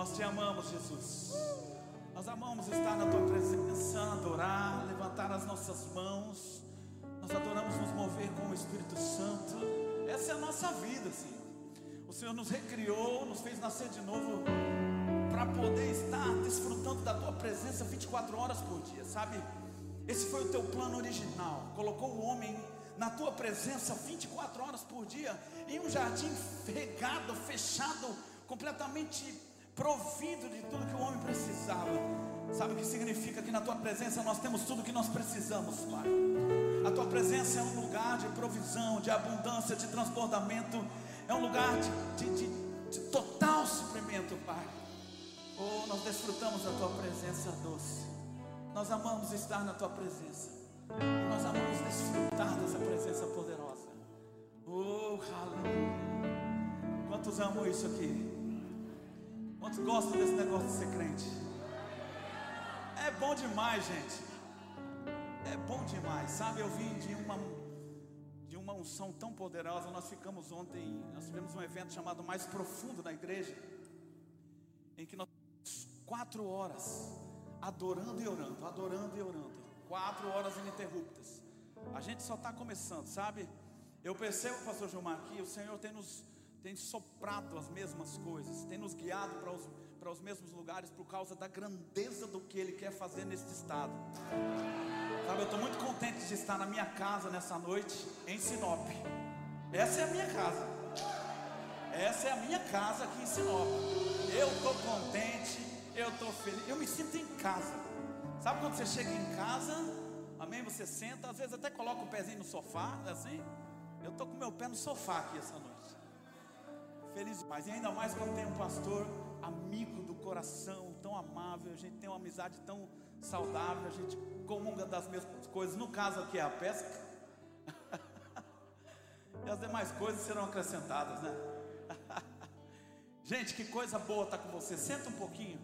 Nós te amamos, Jesus. Nós amamos estar na tua presença, adorar, levantar as nossas mãos. Nós adoramos nos mover com o Espírito Santo. Essa é a nossa vida, Senhor. O Senhor nos recriou, nos fez nascer de novo para poder estar desfrutando da tua presença 24 horas por dia, sabe? Esse foi o teu plano original. Colocou o homem na tua presença 24 horas por dia, em um jardim regado, fechado, completamente provido de tudo que o homem precisava. Sabe o que significa que na tua presença nós temos tudo que nós precisamos, Pai? A tua presença é um lugar de provisão, de abundância, de transbordamento, é um lugar de, de, de, de total suprimento, Pai. Oh, nós desfrutamos da tua presença doce. Nós amamos estar na tua presença. Nós amamos desfrutar dessa presença poderosa. Oh, aleluia. Quantos amam isso aqui? Quantos gostam desse negócio de ser crente? É bom demais, gente. É bom demais, sabe? Eu vim de uma de uma unção tão poderosa. Nós ficamos ontem, nós tivemos um evento chamado Mais Profundo na igreja, em que nós quatro horas adorando e orando, adorando e orando, quatro horas ininterruptas. A gente só está começando, sabe? Eu percebo, Pastor Gilmar, que o Senhor tem nos tem soprado as mesmas coisas, tem nos guiado para os, para os mesmos lugares por causa da grandeza do que Ele quer fazer neste estado. Sabe, eu estou muito contente de estar na minha casa nessa noite, em Sinop. Essa é a minha casa. Essa é a minha casa aqui em Sinop. Eu estou contente, eu estou feliz, eu me sinto em casa. Sabe quando você chega em casa, amém? Você senta, às vezes até coloca o pezinho no sofá, assim. Eu estou com meu pé no sofá aqui essa noite. Feliz demais. E ainda mais quando tem um pastor amigo do coração, tão amável, a gente tem uma amizade tão saudável, a gente comunga das mesmas coisas. No caso aqui é a pesca. e as demais coisas serão acrescentadas, né? gente, que coisa boa estar com você. Senta um pouquinho.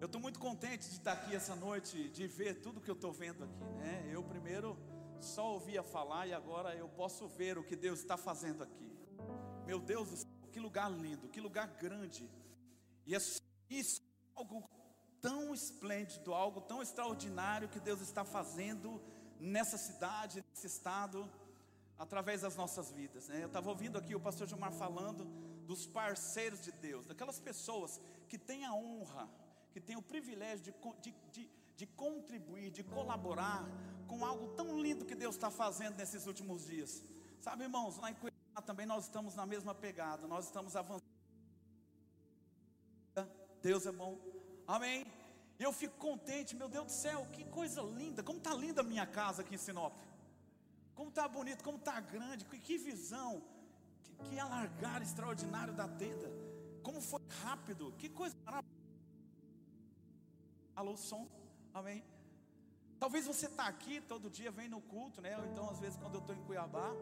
Eu estou muito contente de estar aqui essa noite, de ver tudo que eu estou vendo aqui, né? Eu primeiro só ouvia falar e agora eu posso ver o que Deus está fazendo aqui. Meu Deus, que lugar lindo, que lugar grande. E é isso algo tão esplêndido, algo tão extraordinário que Deus está fazendo nessa cidade, nesse estado, através das nossas vidas. Né? Eu estava ouvindo aqui o pastor Gilmar falando dos parceiros de Deus, daquelas pessoas que têm a honra, que têm o privilégio de, de, de, de contribuir, de colaborar com algo tão lindo que Deus está fazendo nesses últimos dias. Sabe, irmãos, lá em também nós estamos na mesma pegada, nós estamos avançando. Deus é bom, amém. Eu fico contente, meu Deus do céu, que coisa linda, como está linda a minha casa aqui em Sinop, como está bonito, como está grande, que, que visão, que, que alargar extraordinário da tenda, como foi rápido, que coisa maravilhosa. Alô, som, amém. Talvez você está aqui todo dia, vem no culto, né? Ou então, às vezes, quando eu estou em Cuiabá,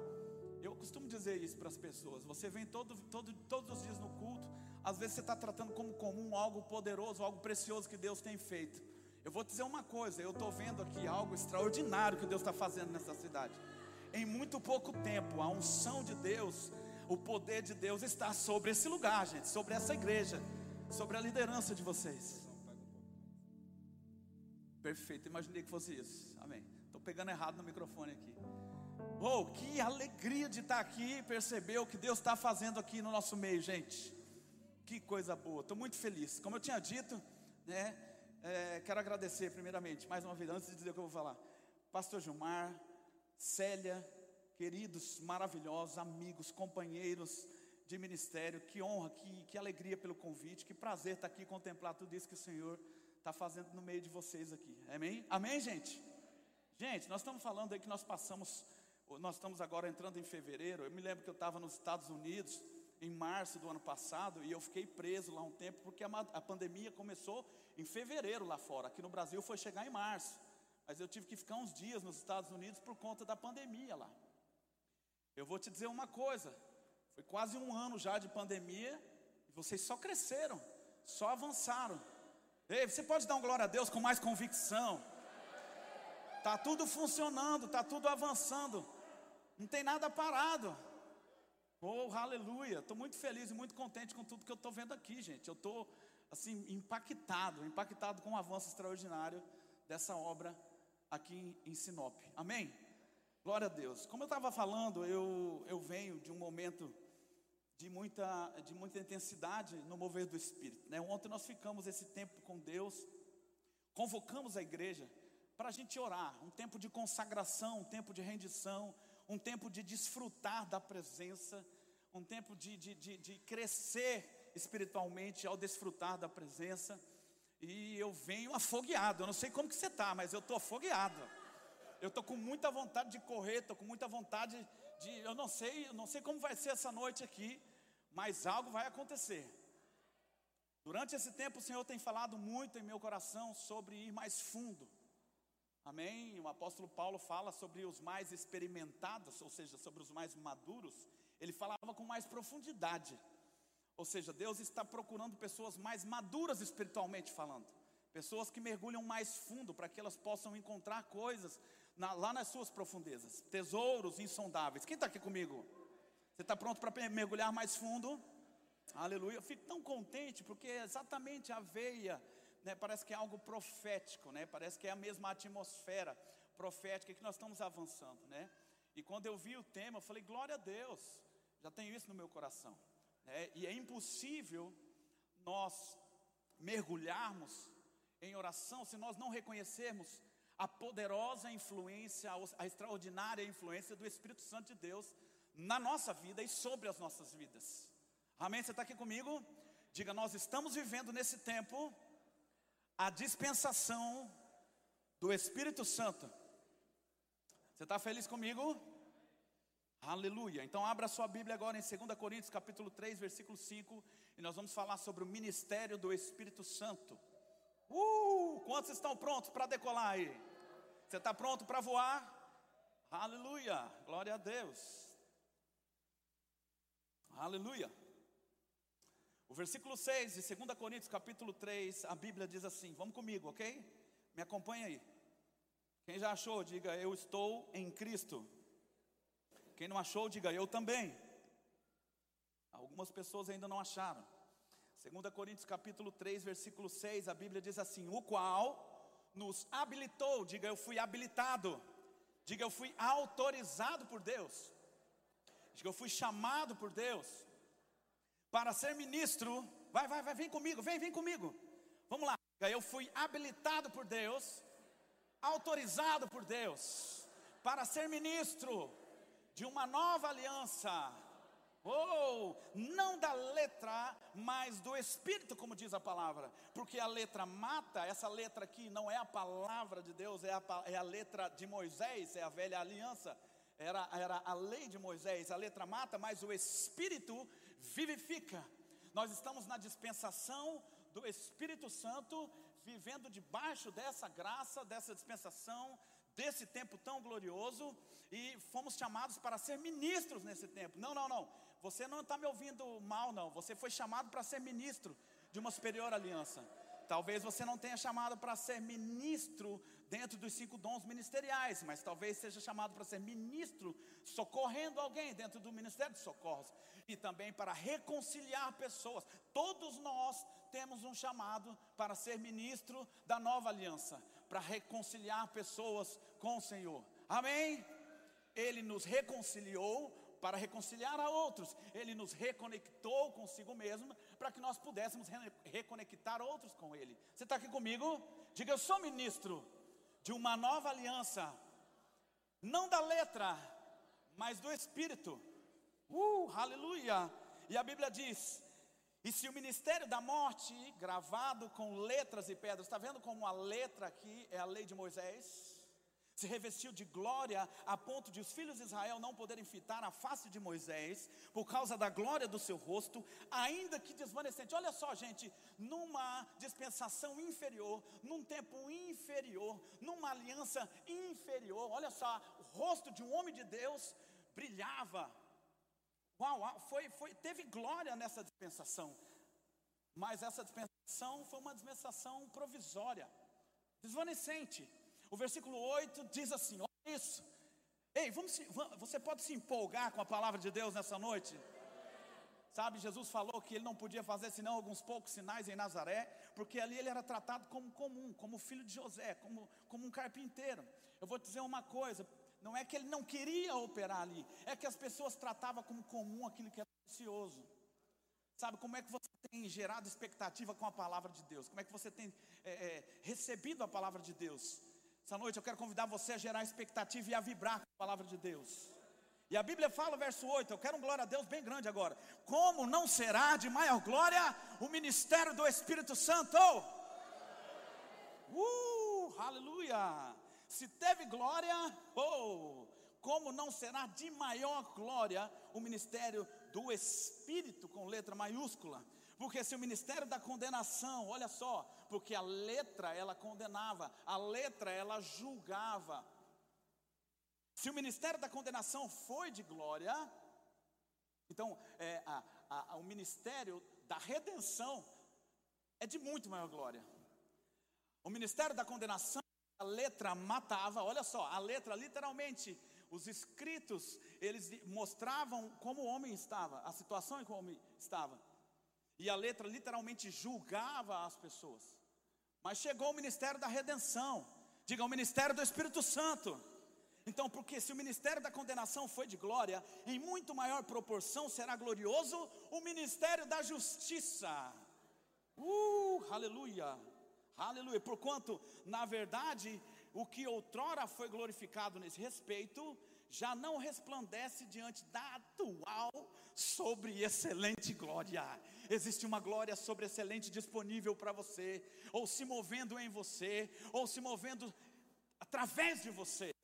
eu costumo dizer isso para as pessoas. Você vem todo, todo, todos os dias no culto, às vezes você está tratando como comum algo poderoso, algo precioso que Deus tem feito. Eu vou dizer uma coisa, eu estou vendo aqui algo extraordinário que Deus está fazendo nessa cidade. Em muito pouco tempo, a unção de Deus, o poder de Deus está sobre esse lugar, gente, sobre essa igreja, sobre a liderança de vocês. Perfeito, imaginei que fosse isso. Amém. Estou pegando errado no microfone aqui. Oh, que alegria de estar aqui e perceber o que Deus está fazendo aqui no nosso meio, gente. Que coisa boa, estou muito feliz. Como eu tinha dito, né? É, quero agradecer primeiramente, mais uma vez, antes de dizer o que eu vou falar. Pastor Gilmar, Célia, queridos, maravilhosos, amigos, companheiros de ministério, que honra, que, que alegria pelo convite, que prazer estar aqui contemplar tudo isso que o Senhor está fazendo no meio de vocês aqui. Amém? Amém, gente? Gente, nós estamos falando aí que nós passamos nós estamos agora entrando em fevereiro. Eu me lembro que eu estava nos Estados Unidos em março do ano passado e eu fiquei preso lá um tempo porque a, a pandemia começou em fevereiro lá fora. Aqui no Brasil foi chegar em março. Mas eu tive que ficar uns dias nos Estados Unidos por conta da pandemia lá. Eu vou te dizer uma coisa: foi quase um ano já de pandemia e vocês só cresceram, só avançaram. Ei, você pode dar um glória a Deus com mais convicção. Tá tudo funcionando, tá tudo avançando. Não tem nada parado. Oh, aleluia! Estou muito feliz e muito contente com tudo que eu estou vendo aqui, gente. Eu estou assim impactado, impactado com o avanço extraordinário dessa obra aqui em Sinop. Amém? Glória a Deus. Como eu estava falando, eu, eu venho de um momento de muita, de muita intensidade no mover do Espírito. Né? Ontem nós ficamos esse tempo com Deus, convocamos a igreja para a gente orar, um tempo de consagração, um tempo de rendição, um tempo de desfrutar da presença, um tempo de, de, de, de crescer espiritualmente ao desfrutar da presença. E eu venho afogueado, eu não sei como que você está, mas eu estou afogueado. Eu estou com muita vontade de correr, estou com muita vontade de. Eu não sei, eu não sei como vai ser essa noite aqui, mas algo vai acontecer. Durante esse tempo, o Senhor tem falado muito em meu coração sobre ir mais fundo. Amém? O apóstolo Paulo fala sobre os mais experimentados, ou seja, sobre os mais maduros. Ele falava com mais profundidade. Ou seja, Deus está procurando pessoas mais maduras espiritualmente falando. Pessoas que mergulham mais fundo para que elas possam encontrar coisas na, lá nas suas profundezas, tesouros insondáveis. Quem está aqui comigo? Você está pronto para mergulhar mais fundo? Aleluia. Eu fico tão contente porque é exatamente a veia, né, parece que é algo profético, né? Parece que é a mesma atmosfera profética que nós estamos avançando, né? E quando eu vi o tema, eu falei: glória a Deus. Já tenho isso no meu coração. Né? E é impossível nós mergulharmos em oração se nós não reconhecermos a poderosa influência, a extraordinária influência do Espírito Santo de Deus na nossa vida e sobre as nossas vidas. Amém? Você está aqui comigo? Diga, nós estamos vivendo nesse tempo a dispensação do Espírito Santo. Você está feliz comigo? Aleluia. Então abra sua Bíblia agora em 2 Coríntios capítulo 3, versículo 5, e nós vamos falar sobre o ministério do Espírito Santo. Uh! Quantos estão prontos para decolar aí? Você está pronto para voar? Aleluia! Glória a Deus. Aleluia. O versículo 6 de 2 Coríntios, capítulo 3, a Bíblia diz assim: Vamos comigo, ok? Me acompanha aí. Quem já achou, diga eu estou em Cristo. Quem não achou, diga eu também. Algumas pessoas ainda não acharam. 2 Coríntios capítulo 3, versículo 6, a Bíblia diz assim: "O qual nos habilitou", diga eu fui habilitado. Diga eu fui autorizado por Deus. Diga eu fui chamado por Deus para ser ministro. Vai, vai, vai, vem comigo, vem, vem comigo. Vamos lá. Eu fui habilitado por Deus, autorizado por Deus para ser ministro de uma nova aliança ou oh, não da letra, mas do Espírito, como diz a palavra. Porque a letra mata, essa letra aqui não é a palavra de Deus, é a, é a letra de Moisés, é a velha aliança. Era, era a lei de Moisés, a letra mata, mas o Espírito vivifica. Nós estamos na dispensação do Espírito Santo, vivendo debaixo dessa graça, dessa dispensação, desse tempo tão glorioso e fomos chamados para ser ministros nesse tempo. Não, não, não. Você não está me ouvindo mal, não. Você foi chamado para ser ministro de uma superior aliança. Talvez você não tenha chamado para ser ministro dentro dos cinco dons ministeriais, mas talvez seja chamado para ser ministro socorrendo alguém dentro do ministério de socorros e também para reconciliar pessoas. Todos nós temos um chamado para ser ministro da nova aliança, para reconciliar pessoas com o Senhor. Amém? Ele nos reconciliou para reconciliar a outros. Ele nos reconectou consigo mesmo para que nós pudéssemos reconectar outros com Ele. Você está aqui comigo? Diga, eu sou ministro de uma nova aliança, não da letra, mas do Espírito. Uh, aleluia! E a Bíblia diz: e se o ministério da morte, gravado com letras e pedras, está vendo como a letra aqui é a lei de Moisés? Se revestiu de glória a ponto de os filhos de Israel não poderem fitar a face de Moisés por causa da glória do seu rosto, ainda que desvanecente. Olha só, gente, numa dispensação inferior, num tempo inferior, numa aliança inferior, olha só, o rosto de um homem de Deus brilhava. Uau, foi, foi, teve glória nessa dispensação, mas essa dispensação foi uma dispensação provisória, desvanecente. O versículo 8 diz assim: olha isso. Ei, vamos você pode se empolgar com a palavra de Deus nessa noite? Sabe, Jesus falou que ele não podia fazer senão alguns poucos sinais em Nazaré, porque ali ele era tratado como comum, como filho de José, como, como um carpinteiro. Eu vou te dizer uma coisa: não é que ele não queria operar ali, é que as pessoas tratavam como comum aquilo que é precioso. Sabe como é que você tem gerado expectativa com a palavra de Deus? Como é que você tem é, é, recebido a palavra de Deus? Essa noite eu quero convidar você a gerar expectativa e a vibrar com a palavra de Deus. E a Bíblia fala, verso 8, eu quero um glória a Deus bem grande agora. Como não será de maior glória o ministério do Espírito Santo? Uh, aleluia! Se teve glória, oh, como não será de maior glória o ministério do Espírito com letra maiúscula? Porque se o ministério da condenação, olha só, porque a letra ela condenava, a letra ela julgava, se o ministério da condenação foi de glória, então é, a, a, o ministério da redenção é de muito maior glória. O ministério da condenação, a letra matava, olha só, a letra literalmente, os escritos, eles mostravam como o homem estava, a situação em que o homem estava. E a letra literalmente julgava as pessoas. Mas chegou o ministério da redenção, diga o ministério do Espírito Santo. Então, porque se o ministério da condenação foi de glória, em muito maior proporção será glorioso o ministério da justiça. Uh, aleluia, aleluia. Porquanto, na verdade, o que outrora foi glorificado nesse respeito, já não resplandece diante da atual sobre excelente glória. Existe uma glória sobre excelente disponível para você, ou se movendo em você, ou se movendo através de você.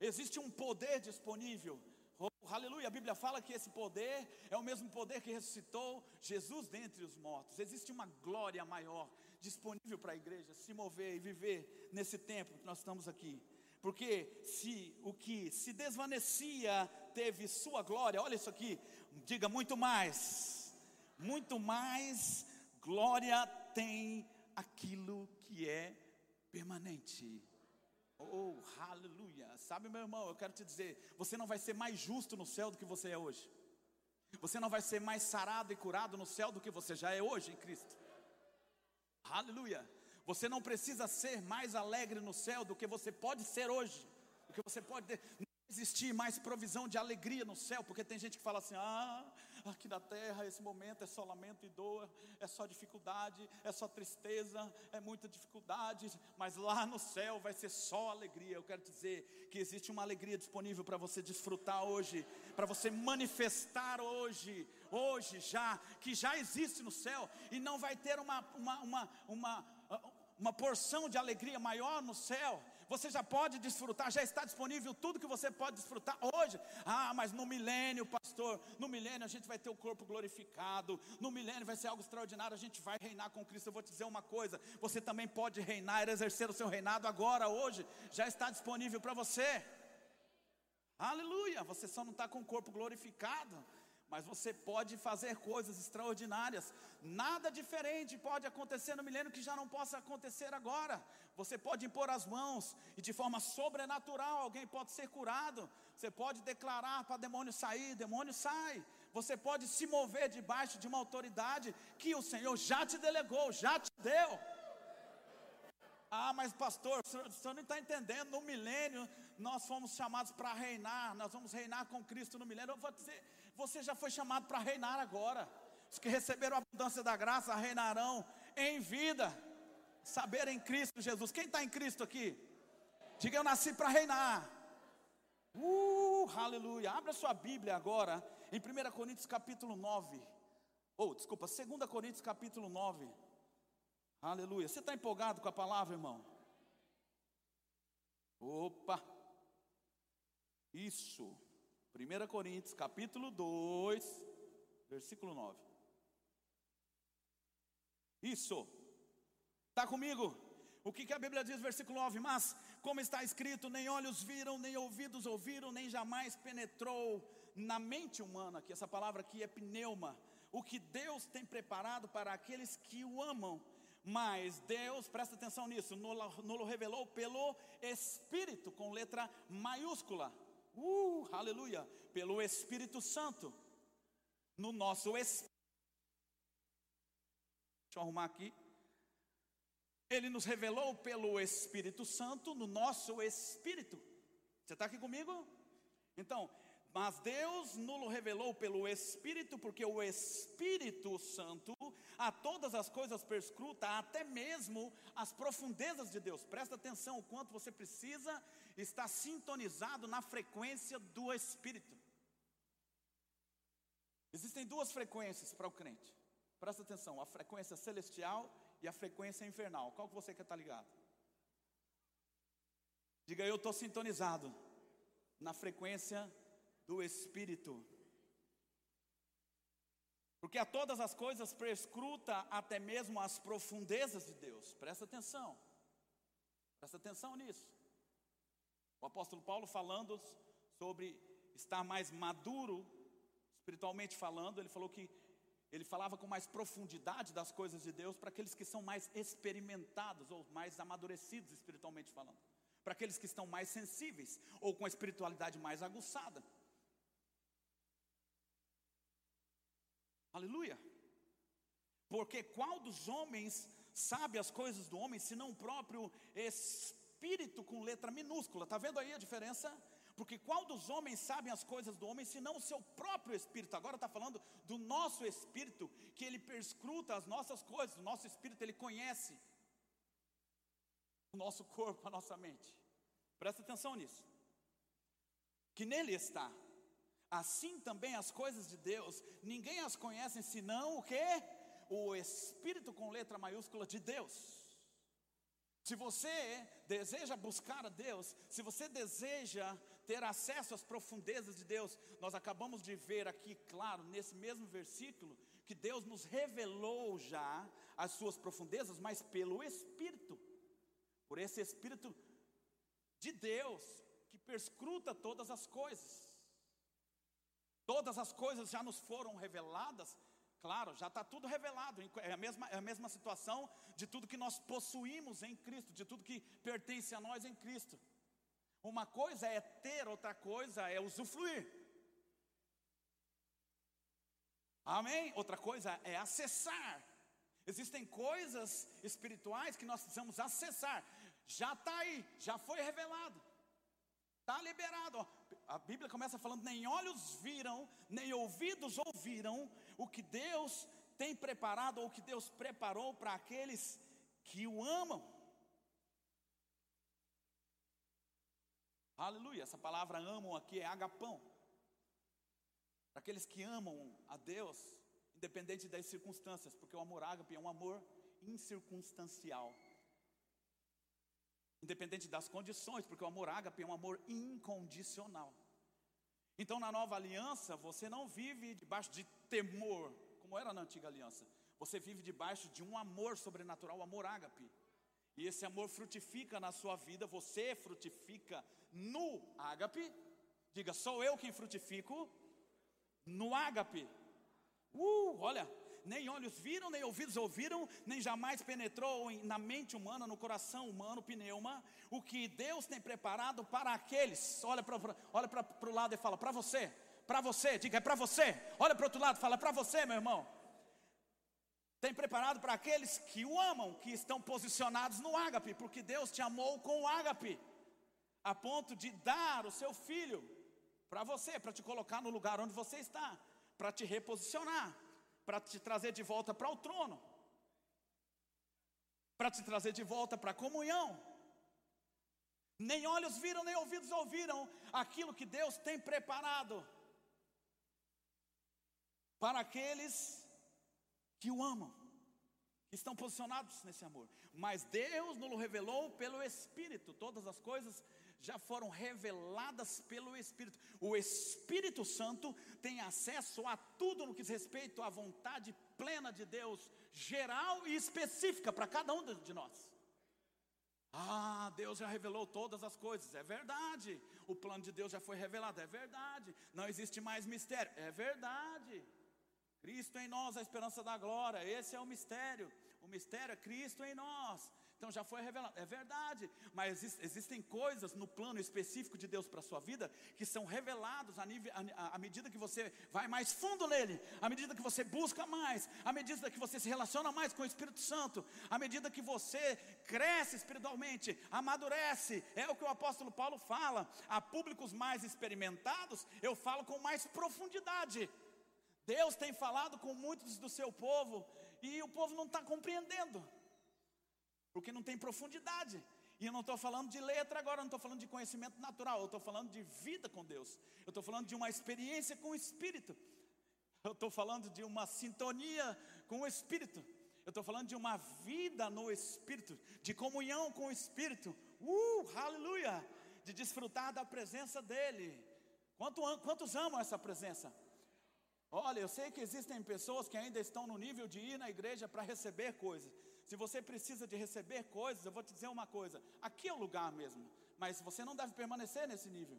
Existe um poder disponível. Oh, aleluia, a Bíblia fala que esse poder é o mesmo poder que ressuscitou Jesus dentre os mortos. Existe uma glória maior disponível para a igreja se mover e viver nesse tempo que nós estamos aqui. Porque se o que se desvanecia teve sua glória, olha isso aqui, diga muito mais, muito mais glória tem aquilo que é permanente. Oh, aleluia. Sabe, meu irmão, eu quero te dizer: você não vai ser mais justo no céu do que você é hoje. Você não vai ser mais sarado e curado no céu do que você já é hoje em Cristo. Aleluia. Você não precisa ser mais alegre no céu do que você pode ser hoje. Do que você pode ter. Não existir mais provisão de alegria no céu, porque tem gente que fala assim: ah, aqui na terra esse momento é só lamento e dor, é só dificuldade, é só tristeza, é muita dificuldade, mas lá no céu vai ser só alegria. Eu quero dizer que existe uma alegria disponível para você desfrutar hoje, para você manifestar hoje, hoje já, que já existe no céu, e não vai ter uma, uma, uma, uma, uma porção de alegria maior no céu você já pode desfrutar, já está disponível tudo que você pode desfrutar hoje. Ah, mas no milênio, pastor, no milênio a gente vai ter o corpo glorificado, no milênio vai ser algo extraordinário, a gente vai reinar com Cristo. Eu vou te dizer uma coisa: você também pode reinar, exercer o seu reinado agora, hoje, já está disponível para você. Aleluia, você só não está com o corpo glorificado mas você pode fazer coisas extraordinárias. Nada diferente pode acontecer no milênio que já não possa acontecer agora. Você pode impor as mãos e de forma sobrenatural alguém pode ser curado. Você pode declarar para demônio sair, demônio sai. Você pode se mover debaixo de uma autoridade que o Senhor já te delegou, já te deu. Ah, mas pastor, o senhor, o senhor não está entendendo. No milênio nós fomos chamados para reinar, nós vamos reinar com Cristo no milênio. Eu vou dizer, você já foi chamado para reinar agora. Os que receberam a abundância da graça reinarão em vida saber em Cristo Jesus. Quem está em Cristo aqui? Diga eu nasci para reinar. Uh, aleluia. Abra sua Bíblia agora em 1 Coríntios capítulo 9. Ou, oh, desculpa, 2 Coríntios capítulo 9. Aleluia. Você está empolgado com a palavra, irmão? Opa! Isso. 1 Coríntios capítulo 2, versículo 9. Isso. Está comigo? O que, que a Bíblia diz, versículo 9? Mas, como está escrito, nem olhos viram, nem ouvidos ouviram, nem jamais penetrou na mente humana, que essa palavra aqui é pneuma, o que Deus tem preparado para aqueles que o amam. Mas Deus, presta atenção nisso, nos revelou pelo Espírito, com letra maiúscula uh, aleluia, pelo Espírito Santo, no nosso espírito. Deixa eu arrumar aqui. Ele nos revelou pelo Espírito Santo no nosso espírito. Você está aqui comigo? Então, mas Deus nos revelou pelo Espírito, porque o Espírito Santo a todas as coisas perscruta, até mesmo as profundezas de Deus. Presta atenção o quanto você precisa estar sintonizado na frequência do Espírito. Existem duas frequências para o crente. Presta atenção, a frequência celestial e a frequência infernal. Qual que você quer estar ligado? Diga eu estou sintonizado na frequência do Espírito. Porque a todas as coisas prescruta até mesmo as profundezas de Deus. Presta atenção. Presta atenção nisso. O apóstolo Paulo falando sobre estar mais maduro, espiritualmente falando, ele falou que ele falava com mais profundidade das coisas de Deus para aqueles que são mais experimentados ou mais amadurecidos espiritualmente falando, para aqueles que estão mais sensíveis ou com a espiritualidade mais aguçada. Aleluia. Porque qual dos homens sabe as coisas do homem, senão o próprio espírito com letra minúscula? Está vendo aí a diferença? Porque qual dos homens sabe as coisas do homem, senão o seu próprio espírito? Agora está falando do nosso espírito, que ele perscruta as nossas coisas, o nosso espírito ele conhece o nosso corpo, a nossa mente. Presta atenção nisso. Que nele está Assim também as coisas de Deus, ninguém as conhece senão o que? O Espírito com letra maiúscula de Deus. Se você deseja buscar a Deus, se você deseja ter acesso às profundezas de Deus, nós acabamos de ver aqui, claro, nesse mesmo versículo, que Deus nos revelou já as suas profundezas, mas pelo Espírito, por esse Espírito de Deus, que perscruta todas as coisas. Todas as coisas já nos foram reveladas, claro, já está tudo revelado, é a, mesma, é a mesma situação de tudo que nós possuímos em Cristo, de tudo que pertence a nós em Cristo. Uma coisa é ter, outra coisa é usufruir. Amém? Outra coisa é acessar. Existem coisas espirituais que nós precisamos acessar. Já está aí, já foi revelado. Está liberado. A Bíblia começa falando: nem olhos viram, nem ouvidos ouviram o que Deus tem preparado, ou o que Deus preparou para aqueles que o amam. Aleluia. Essa palavra amam aqui é agapão. Para aqueles que amam a Deus, independente das circunstâncias, porque o amor ágape é um amor incircunstancial. Independente das condições, porque o amor ágape é um amor incondicional. Então, na nova aliança, você não vive debaixo de temor, como era na antiga aliança. Você vive debaixo de um amor sobrenatural, o amor ágape. E esse amor frutifica na sua vida, você frutifica no ágape. Diga, sou eu quem frutifico no ágape. Uh, olha, nem olhos viram, nem ouvidos ouviram, nem jamais penetrou na mente humana, no coração humano, pneuma, o que Deus tem preparado para aqueles. Olha para olha o lado e fala: para você, para você, diga, é para você. Olha para o outro lado, fala: é para você, meu irmão. Tem preparado para aqueles que o amam, que estão posicionados no ágape, porque Deus te amou com o ágape, a ponto de dar o seu filho para você, para te colocar no lugar onde você está, para te reposicionar para te trazer de volta para o trono, para te trazer de volta para a comunhão. Nem olhos viram, nem ouvidos ouviram aquilo que Deus tem preparado para aqueles que o amam, que estão posicionados nesse amor. Mas Deus nos revelou pelo Espírito, todas as coisas já foram reveladas pelo Espírito. O Espírito Santo tem acesso a tudo no que diz respeito à vontade plena de Deus, geral e específica para cada um de nós. Ah, Deus já revelou todas as coisas, é verdade. O plano de Deus já foi revelado, é verdade. Não existe mais mistério, é verdade. Cristo em nós, a esperança da glória, esse é o mistério. O mistério é Cristo em nós. Então já foi revelado. É verdade. Mas existem coisas no plano específico de Deus para a sua vida que são revelados à, à medida que você vai mais fundo nele, à medida que você busca mais, à medida que você se relaciona mais com o Espírito Santo, à medida que você cresce espiritualmente, amadurece. É o que o apóstolo Paulo fala. A públicos mais experimentados, eu falo com mais profundidade. Deus tem falado com muitos do seu povo e o povo não está compreendendo porque não tem profundidade. E eu não estou falando de letra agora, eu não estou falando de conhecimento natural, eu estou falando de vida com Deus, eu estou falando de uma experiência com o Espírito, eu estou falando de uma sintonia com o Espírito, eu estou falando de uma vida no Espírito, de comunhão com o Espírito, uh, aleluia, de desfrutar da presença dEle. Quanto, quantos amam essa presença? Olha, eu sei que existem pessoas que ainda estão no nível de ir na igreja para receber coisas. Se você precisa de receber coisas, eu vou te dizer uma coisa: aqui é o lugar mesmo, mas você não deve permanecer nesse nível,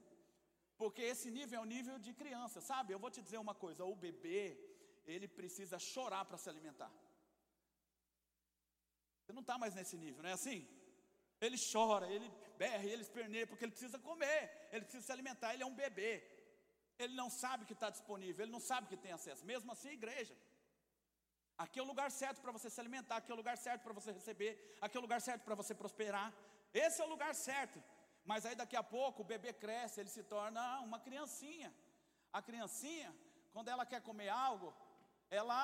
porque esse nível é o nível de criança, sabe? Eu vou te dizer uma coisa: o bebê, ele precisa chorar para se alimentar. Você não está mais nesse nível, não é assim? Ele chora, ele berra, ele esperneia, porque ele precisa comer, ele precisa se alimentar, ele é um bebê. Ele não sabe que está disponível, ele não sabe que tem acesso. Mesmo assim, igreja. Aqui é o lugar certo para você se alimentar, aqui é o lugar certo para você receber, aqui é o lugar certo para você prosperar. Esse é o lugar certo. Mas aí daqui a pouco o bebê cresce, ele se torna uma criancinha. A criancinha, quando ela quer comer algo, ela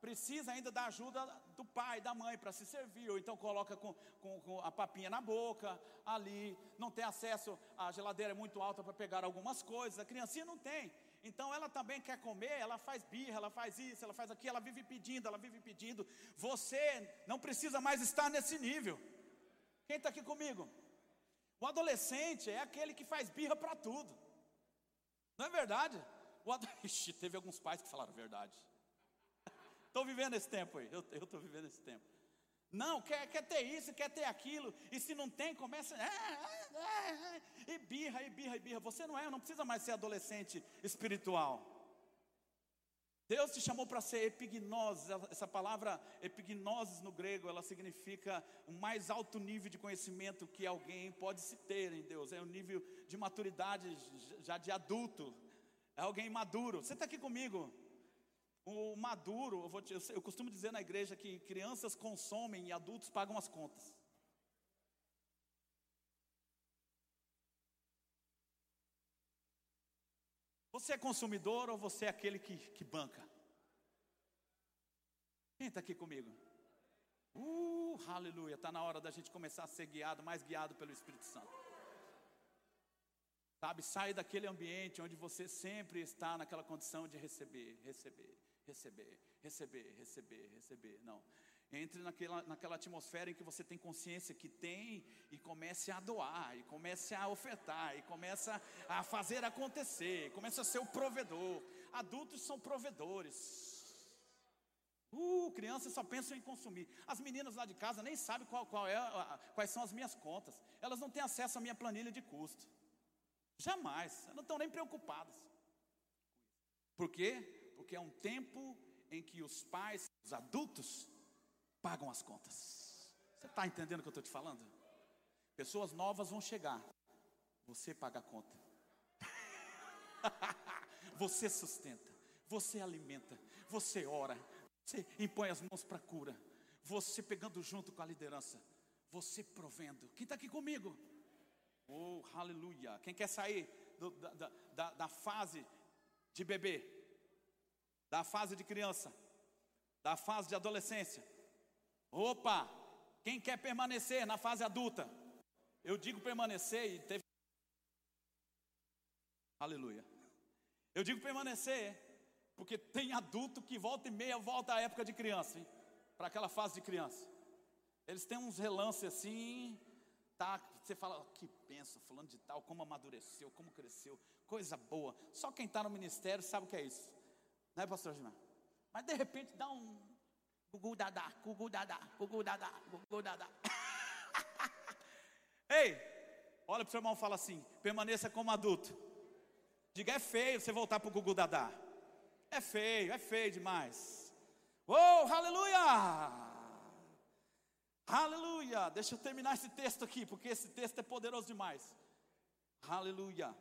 precisa ainda da ajuda do pai, da mãe para se servir, ou então coloca com, com, com, a papinha na boca, ali, não tem acesso, a geladeira é muito alta para pegar algumas coisas, a criancinha não tem. Então ela também quer comer, ela faz birra, ela faz isso, ela faz aquilo, ela vive pedindo, ela vive pedindo. Você não precisa mais estar nesse nível. Quem está aqui comigo? O adolescente é aquele que faz birra para tudo. Não é verdade? O ad... Ixi, teve alguns pais que falaram a verdade. Estou vivendo esse tempo aí, eu estou vivendo esse tempo. Não, quer, quer ter isso, quer ter aquilo, e se não tem, começa. É, é, é, e birra, e birra, e birra. Você não é, não precisa mais ser adolescente espiritual. Deus te chamou para ser epignose. Essa palavra epignose no grego, ela significa o mais alto nível de conhecimento que alguém pode se ter em Deus. É um nível de maturidade já de adulto. É alguém maduro. Você está aqui comigo? O maduro, eu, te, eu, costumo dizer na igreja que crianças consomem e adultos pagam as contas. Você é consumidor ou você é aquele que, que banca? Quem está aqui comigo? Uh, aleluia, está na hora da gente começar a ser guiado, mais guiado pelo Espírito Santo. Sabe, sai daquele ambiente onde você sempre está naquela condição de receber, receber receber, receber, receber, receber. Não. Entre naquela, naquela atmosfera em que você tem consciência que tem e comece a doar, e comece a ofertar, e começa a fazer acontecer, começa a ser o provedor. Adultos são provedores. Uh, crianças só pensam em consumir. As meninas lá de casa nem sabem qual, qual é, quais são as minhas contas. Elas não têm acesso à minha planilha de custo. Jamais. Elas não estão nem preocupadas. Por quê? É um tempo em que os pais, os adultos, pagam as contas. Você está entendendo o que eu estou te falando? Pessoas novas vão chegar, você paga a conta. você sustenta, você alimenta, você ora, você impõe as mãos para cura, você pegando junto com a liderança, você provendo. Quem está aqui comigo? Oh, aleluia. Quem quer sair do, da, da, da fase de bebê da fase de criança, da fase de adolescência. Opa, quem quer permanecer na fase adulta? Eu digo permanecer e teve. Aleluia. Eu digo permanecer, porque tem adulto que volta e meia volta à época de criança, para aquela fase de criança. Eles têm uns relances assim, tá? Você fala, que pensa, falando de tal, como amadureceu, como cresceu, coisa boa. Só quem está no ministério sabe o que é isso. Não é, pastor Gilmar? Mas de repente dá um gugu dadá, gugu dadá, gugu dadá, gugu dadá. Ei, olha para o seu irmão e fala assim: permaneça como adulto. Diga, é feio você voltar para o gugu dadá. É feio, é feio demais. Oh, aleluia! Aleluia. Deixa eu terminar esse texto aqui, porque esse texto é poderoso demais. Aleluia.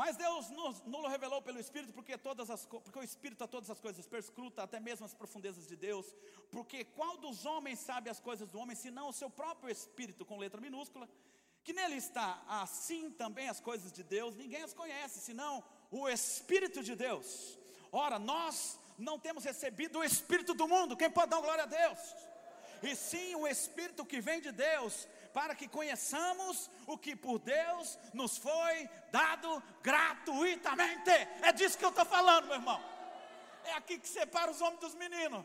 Mas Deus nos, nos revelou pelo Espírito, porque, todas as, porque o Espírito a todas as coisas perscruta, até mesmo as profundezas de Deus. Porque qual dos homens sabe as coisas do homem, senão o seu próprio Espírito, com letra minúscula, que nele está, assim também as coisas de Deus, ninguém as conhece, senão o Espírito de Deus. Ora, nós não temos recebido o Espírito do mundo, quem pode dar glória a Deus? E sim o Espírito que vem de Deus, para que conheçamos o que por Deus nos foi dado gratuitamente. É disso que eu estou falando, meu irmão. É aqui que separa os homens dos meninos.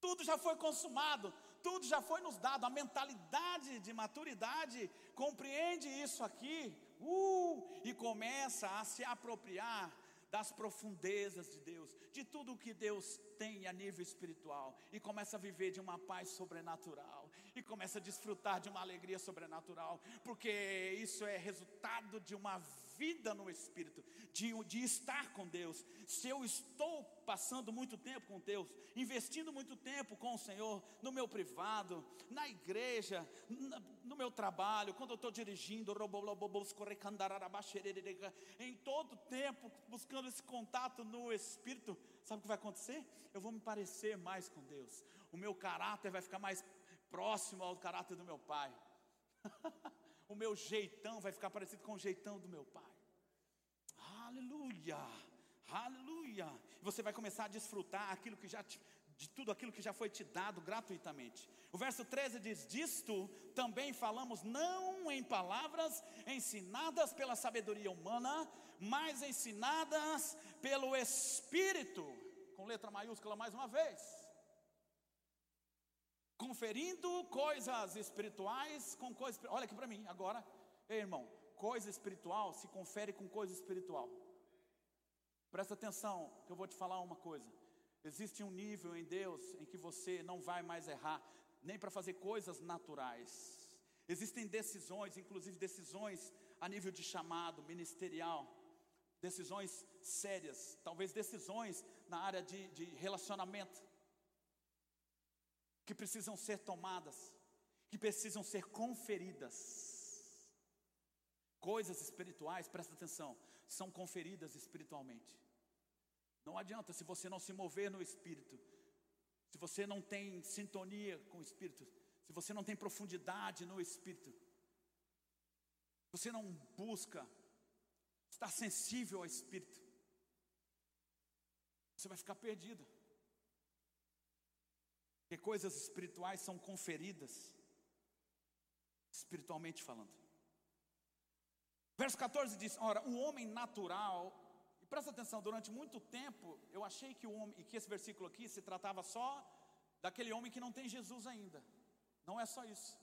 Tudo já foi consumado, tudo já foi nos dado. A mentalidade de maturidade compreende isso aqui, uh, e começa a se apropriar das profundezas de Deus, de tudo o que Deus tem a nível espiritual, e começa a viver de uma paz sobrenatural, e começa a desfrutar de uma alegria sobrenatural, porque isso é resultado de uma vida no Espírito, de, de estar com Deus. Se eu estou passando muito tempo com Deus, investindo muito tempo com o Senhor, no meu privado, na igreja, no meu trabalho, quando eu estou dirigindo, em todo tempo, buscando esse contato no Espírito, sabe o que vai acontecer? Eu vou me parecer mais com Deus, o meu caráter vai ficar mais próximo ao caráter do meu Pai. o meu jeitão vai ficar parecido com o jeitão do meu pai. Aleluia, aleluia. Você vai começar a desfrutar aquilo que já te, de tudo aquilo que já foi te dado gratuitamente. O verso 13 diz: Disto também falamos não em palavras ensinadas pela sabedoria humana, mas ensinadas pelo Espírito, com letra maiúscula mais uma vez conferindo coisas espirituais com coisas. Olha aqui para mim agora, Ei, irmão. Coisa espiritual se confere com coisa espiritual. Presta atenção, que eu vou te falar uma coisa. Existe um nível em Deus em que você não vai mais errar, nem para fazer coisas naturais. Existem decisões, inclusive decisões a nível de chamado ministerial, decisões sérias, talvez decisões na área de, de relacionamento, que precisam ser tomadas, que precisam ser conferidas. Coisas espirituais, presta atenção, são conferidas espiritualmente. Não adianta se você não se mover no espírito, se você não tem sintonia com o espírito, se você não tem profundidade no espírito, você não busca estar sensível ao espírito, você vai ficar perdido. Porque coisas espirituais são conferidas, espiritualmente falando. Verso 14 diz: Ora, o homem natural, e presta atenção, durante muito tempo eu achei que o homem, e que esse versículo aqui se tratava só daquele homem que não tem Jesus ainda. Não é só isso.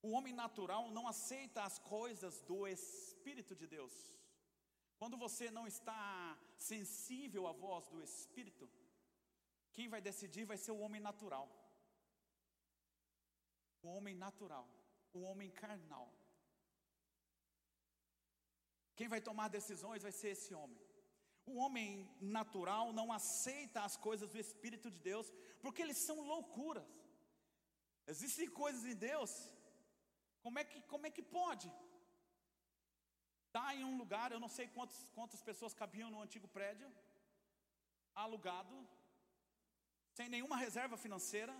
O homem natural não aceita as coisas do Espírito de Deus. Quando você não está sensível à voz do Espírito, quem vai decidir vai ser o homem natural. O homem natural, o homem carnal. Quem vai tomar decisões vai ser esse homem. O homem natural não aceita as coisas do Espírito de Deus, porque eles são loucuras. Existem coisas em Deus, como é que, como é que pode? Está em um lugar, eu não sei quantos, quantas pessoas cabiam no antigo prédio, alugado, sem nenhuma reserva financeira,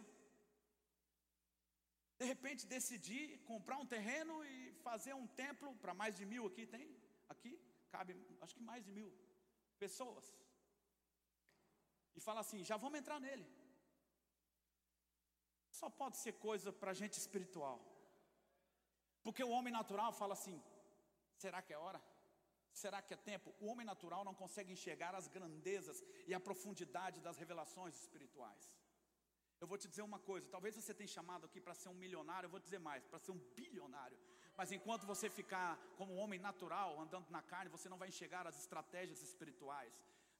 de repente decidir comprar um terreno e fazer um templo para mais de mil aqui tem? Aqui cabe acho que mais de mil pessoas. E fala assim, já vamos entrar nele. Só pode ser coisa para gente espiritual. Porque o homem natural fala assim: será que é hora? Será que é tempo? O homem natural não consegue enxergar as grandezas e a profundidade das revelações espirituais. Eu vou te dizer uma coisa: talvez você tenha chamado aqui para ser um milionário, eu vou dizer mais, para ser um bilionário. Mas enquanto você ficar como um homem natural, andando na carne, você não vai enxergar as estratégias espirituais.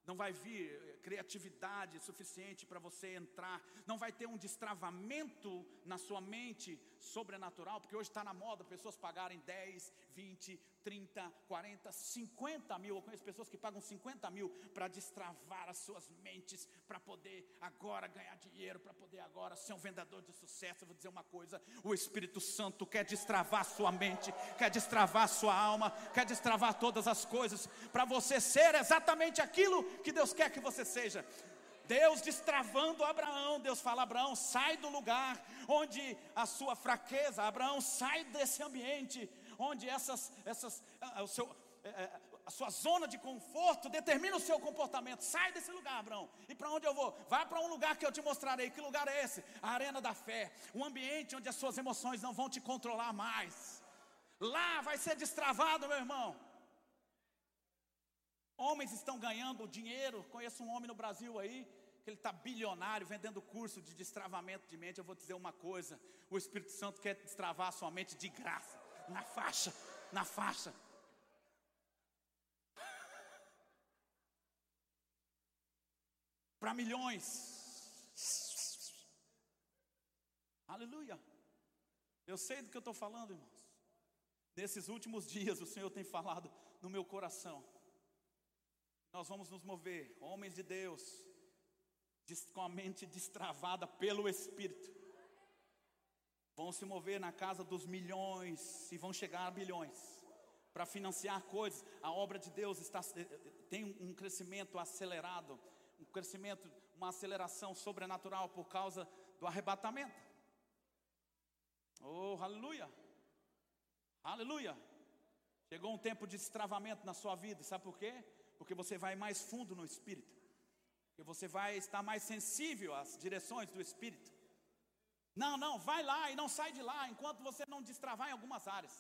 Não vai vir eh, criatividade suficiente para você entrar, não vai ter um destravamento na sua mente sobrenatural, porque hoje está na moda pessoas pagarem 10, 20, 30, 40, 50 mil. Eu conheço pessoas que pagam 50 mil para destravar as suas mentes, para poder agora ganhar dinheiro, para poder agora ser um vendedor de sucesso. Eu vou dizer uma coisa: o Espírito Santo quer destravar sua mente, quer destravar sua alma, quer destravar todas as coisas, para você ser exatamente aquilo que Deus quer que você seja. Deus destravando Abraão, Deus fala: Abraão, sai do lugar onde a sua fraqueza, Abraão, sai desse ambiente onde essas, essas, o seu, é, é, a sua zona de conforto determina o seu comportamento. Sai desse lugar, Abraão. E para onde eu vou? Vai para um lugar que eu te mostrarei. Que lugar é esse? A arena da fé. Um ambiente onde as suas emoções não vão te controlar mais. Lá vai ser destravado, meu irmão. Homens estão ganhando dinheiro. Conheço um homem no Brasil aí que ele está bilionário vendendo curso de destravamento de mente. Eu vou dizer uma coisa: o Espírito Santo quer destravar a sua mente de graça, na faixa, na faixa. Para milhões. Aleluia. Eu sei do que eu estou falando, irmãos. Nesses últimos dias, o Senhor tem falado no meu coração. Nós vamos nos mover, homens de Deus, com a mente destravada pelo Espírito. Vão se mover na casa dos milhões e vão chegar a bilhões para financiar coisas. A obra de Deus está, eh, eh, tem um crescimento acelerado, um crescimento, uma aceleração sobrenatural por causa do arrebatamento. Oh, aleluia! Aleluia! Chegou um tempo de destravamento na sua vida, sabe por quê? Porque você vai mais fundo no espírito que você vai estar mais sensível às direções do Espírito. Não, não, vai lá e não sai de lá enquanto você não destravar em algumas áreas.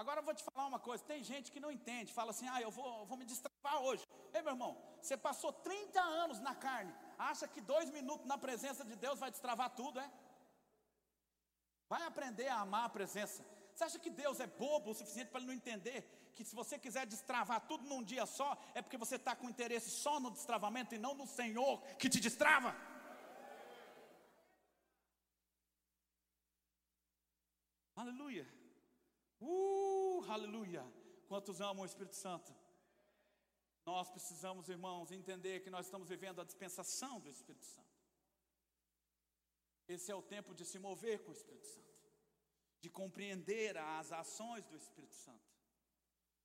Agora eu vou te falar uma coisa: tem gente que não entende, fala assim, ah, eu vou, eu vou me destravar hoje. Ei, meu irmão, você passou 30 anos na carne, acha que dois minutos na presença de Deus vai destravar tudo, é? Vai aprender a amar a presença. Você acha que Deus é bobo o suficiente para ele não entender que se você quiser destravar tudo num dia só, é porque você está com interesse só no destravamento e não no Senhor que te destrava? Aleluia. Uh, aleluia. Quantos amam o Espírito Santo? Nós precisamos, irmãos, entender que nós estamos vivendo a dispensação do Espírito Santo. Esse é o tempo de se mover com o Espírito Santo de compreender as ações do Espírito Santo.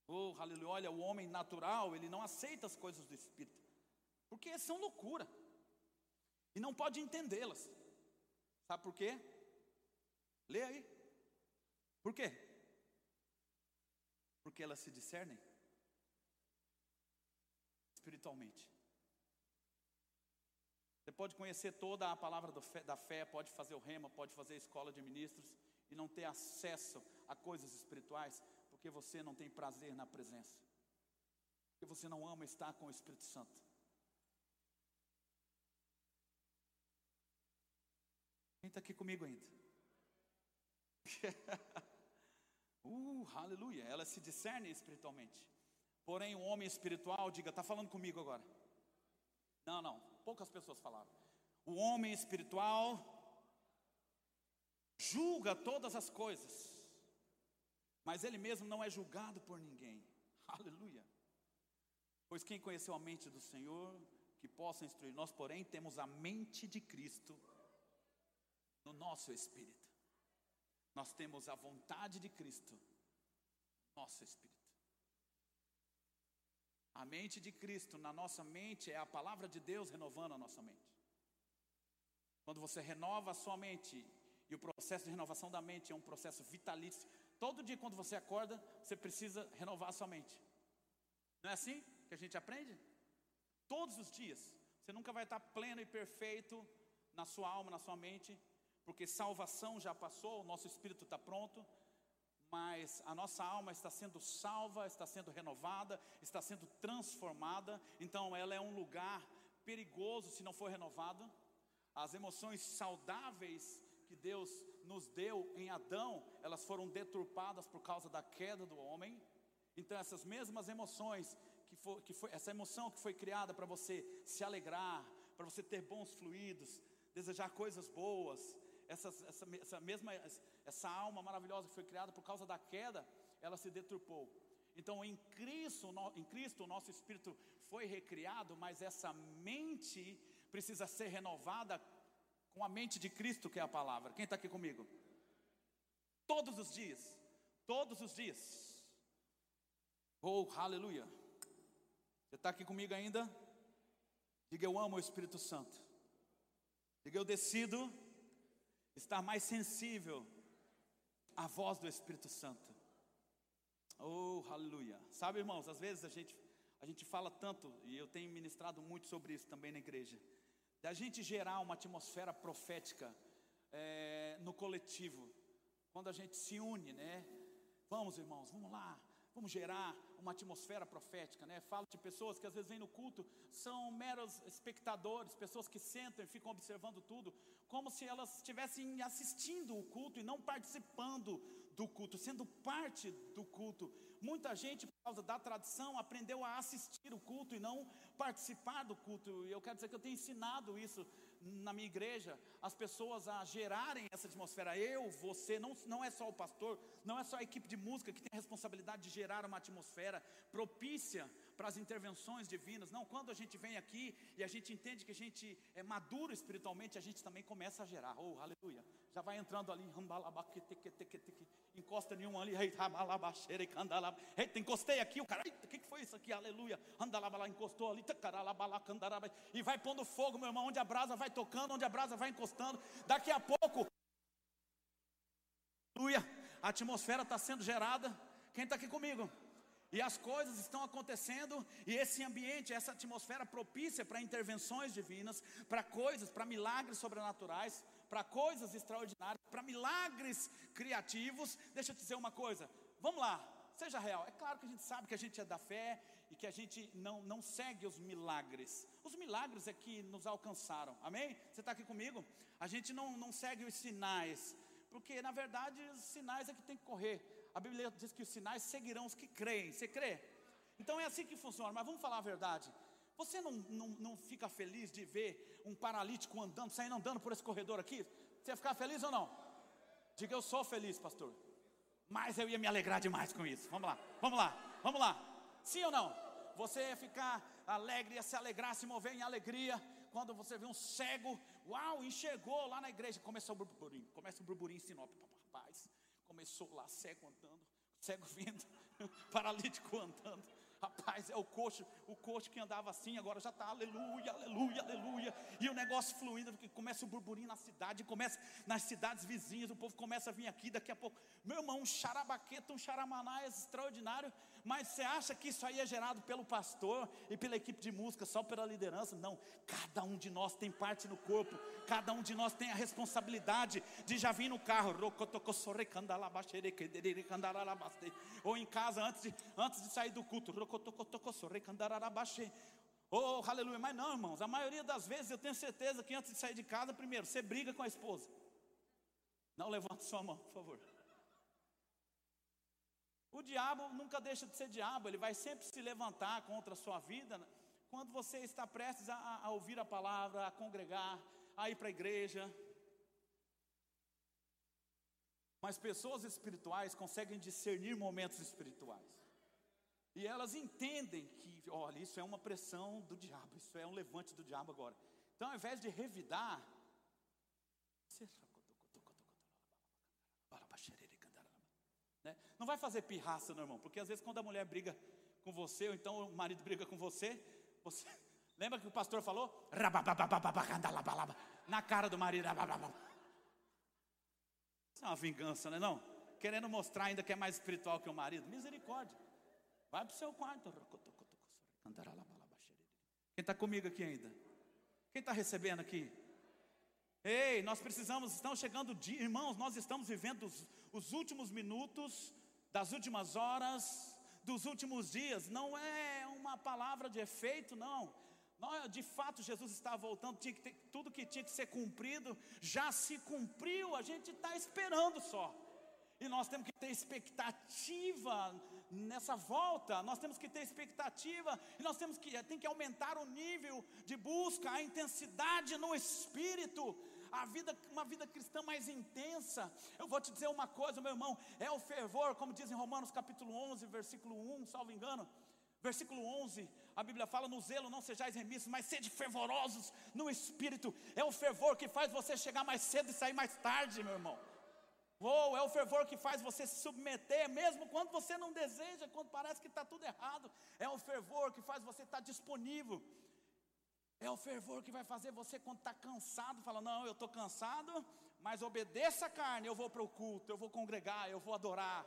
Oh, aleluia, olha, o homem natural, ele não aceita as coisas do Espírito, porque são loucura, e não pode entendê-las. Sabe por quê? Lê aí. Por quê? Porque elas se discernem espiritualmente. Você pode conhecer toda a palavra da fé, pode fazer o rema, pode fazer a escola de ministros, e não ter acesso a coisas espirituais, porque você não tem prazer na presença, porque você não ama estar com o Espírito Santo. Quem está aqui comigo ainda? uh, aleluia, ela se discerne espiritualmente. Porém, o homem espiritual, diga, está falando comigo agora? Não, não, poucas pessoas falaram. O homem espiritual julga todas as coisas, mas ele mesmo não é julgado por ninguém. Aleluia. Pois quem conheceu a mente do Senhor, que possa instruir, nós, porém, temos a mente de Cristo no nosso espírito. Nós temos a vontade de Cristo no nosso espírito. A mente de Cristo na nossa mente é a palavra de Deus renovando a nossa mente. Quando você renova a sua mente processo de renovação da mente é um processo vitalício. Todo dia, quando você acorda, você precisa renovar a sua mente. Não é assim que a gente aprende? Todos os dias. Você nunca vai estar pleno e perfeito na sua alma, na sua mente, porque salvação já passou, o nosso espírito está pronto, mas a nossa alma está sendo salva, está sendo renovada, está sendo transformada, então ela é um lugar perigoso se não for renovado. As emoções saudáveis que Deus nos deu em Adão, elas foram deturpadas por causa da queda do homem. Então essas mesmas emoções que foi, que foi essa emoção que foi criada para você se alegrar, para você ter bons fluidos, desejar coisas boas, essa, essa, essa mesma essa alma maravilhosa que foi criada por causa da queda, ela se deturpou. Então, em Cristo, em Cristo, o nosso espírito foi recriado, mas essa mente precisa ser renovada com a mente de Cristo, que é a palavra. Quem está aqui comigo? Todos os dias, todos os dias. Oh, aleluia. Você está aqui comigo ainda? Diga eu amo o Espírito Santo. Diga eu decido estar mais sensível à voz do Espírito Santo. Oh, aleluia. Sabe, irmãos, às vezes a gente, a gente fala tanto, e eu tenho ministrado muito sobre isso também na igreja, da gente gerar uma atmosfera profética é, no coletivo, quando a gente se une, né? Vamos, irmãos, vamos lá, vamos gerar uma atmosfera profética, né? Falo de pessoas que às vezes vêm no culto, são meros espectadores, pessoas que sentam e ficam observando tudo, como se elas estivessem assistindo o culto e não participando do culto, sendo parte do culto. Muita gente, por causa da tradição, aprendeu a assistir o culto e não participar do culto. E eu quero dizer que eu tenho ensinado isso na minha igreja, as pessoas a gerarem essa atmosfera. Eu, você, não, não é só o pastor, não é só a equipe de música que tem a responsabilidade de gerar uma atmosfera propícia para as intervenções divinas. Não, quando a gente vem aqui e a gente entende que a gente é maduro espiritualmente, a gente também começa a gerar. Oh, aleluia. Já vai entrando ali, encosta nenhum ali, eita, encostei aqui, o cara, o que foi isso aqui? Aleluia. Andalabala, encostou ali, e vai pondo fogo, meu irmão, onde a brasa vai tocando, onde a brasa vai encostando. Daqui a pouco, aleluia, a atmosfera está sendo gerada. Quem está aqui comigo? E as coisas estão acontecendo, e esse ambiente, essa atmosfera propícia para intervenções divinas, para coisas, para milagres sobrenaturais, para coisas extraordinárias, para milagres criativos. Deixa eu te dizer uma coisa, vamos lá, seja real. É claro que a gente sabe que a gente é da fé e que a gente não, não segue os milagres. Os milagres é que nos alcançaram, amém? Você está aqui comigo? A gente não, não segue os sinais, porque na verdade os sinais é que tem que correr a Bíblia diz que os sinais seguirão os que creem. Você crê? Então é assim que funciona. Mas vamos falar a verdade. Você não, não, não fica feliz de ver um paralítico andando, saindo andando por esse corredor aqui? Você ia ficar feliz ou não? Diga eu sou feliz, pastor. Mas eu ia me alegrar demais com isso. Vamos lá, vamos lá, vamos lá. Sim ou não? Você ia ficar alegre, ia se alegrar, se mover em alegria quando você vê um cego, uau, enxergou lá na igreja, começou o burburinho, começa o burburinho em Sinop, rapaz, Começou lá cego andando, cego vendo, paralítico andando. Rapaz, é o coxo, o coxo que andava assim, agora já está aleluia, aleluia, aleluia. E o negócio fluindo, porque começa o burburinho na cidade, começa nas cidades vizinhas, o povo começa a vir aqui, daqui a pouco, meu irmão, um xarabaqueta, um xaramaná extraordinário. Mas você acha que isso aí é gerado pelo pastor e pela equipe de música, só pela liderança? Não, cada um de nós tem parte no corpo, cada um de nós tem a responsabilidade de já vir no carro, ou em casa antes de, antes de sair do culto, Oh, aleluia. Mas não, irmãos, a maioria das vezes eu tenho certeza que antes de sair de casa, primeiro, você briga com a esposa. Não levante sua mão, por favor. O diabo nunca deixa de ser diabo, ele vai sempre se levantar contra a sua vida né? quando você está prestes a, a ouvir a palavra, a congregar, a ir para a igreja. Mas pessoas espirituais conseguem discernir momentos espirituais. E elas entendem que, olha, isso é uma pressão do diabo, isso é um levante do diabo agora. Então, ao invés de revidar, né? não vai fazer pirraça, não, irmão, porque às vezes quando a mulher briga com você, ou então o marido briga com você, você lembra que o pastor falou? Na cara do marido. Isso é uma vingança, não é não? Querendo mostrar ainda que é mais espiritual que o marido. Misericórdia. Vai para o seu quarto. Quem está comigo aqui ainda? Quem está recebendo aqui? Ei, nós precisamos, estão chegando irmãos, nós estamos vivendo os, os últimos minutos, das últimas horas, dos últimos dias. Não é uma palavra de efeito, não. de fato, Jesus está voltando, que ter, tudo que tinha que ser cumprido já se cumpriu, a gente está esperando só. E nós temos que ter expectativa nessa volta, nós temos que ter expectativa, e nós temos que, tem que aumentar o nível de busca, a intensidade no espírito, a vida, uma vida cristã mais intensa. Eu vou te dizer uma coisa, meu irmão, é o fervor, como diz em Romanos capítulo 11, versículo 1, salvo engano. Versículo 11, a Bíblia fala: No zelo não sejais remissos, mas sede fervorosos no espírito. É o fervor que faz você chegar mais cedo e sair mais tarde, meu irmão. Ou é o fervor que faz você se submeter, mesmo quando você não deseja, quando parece que está tudo errado. É o fervor que faz você estar tá disponível. É o fervor que vai fazer você, quando está cansado, falar: Não, eu estou cansado, mas obedeça a carne, eu vou para o culto, eu vou congregar, eu vou adorar.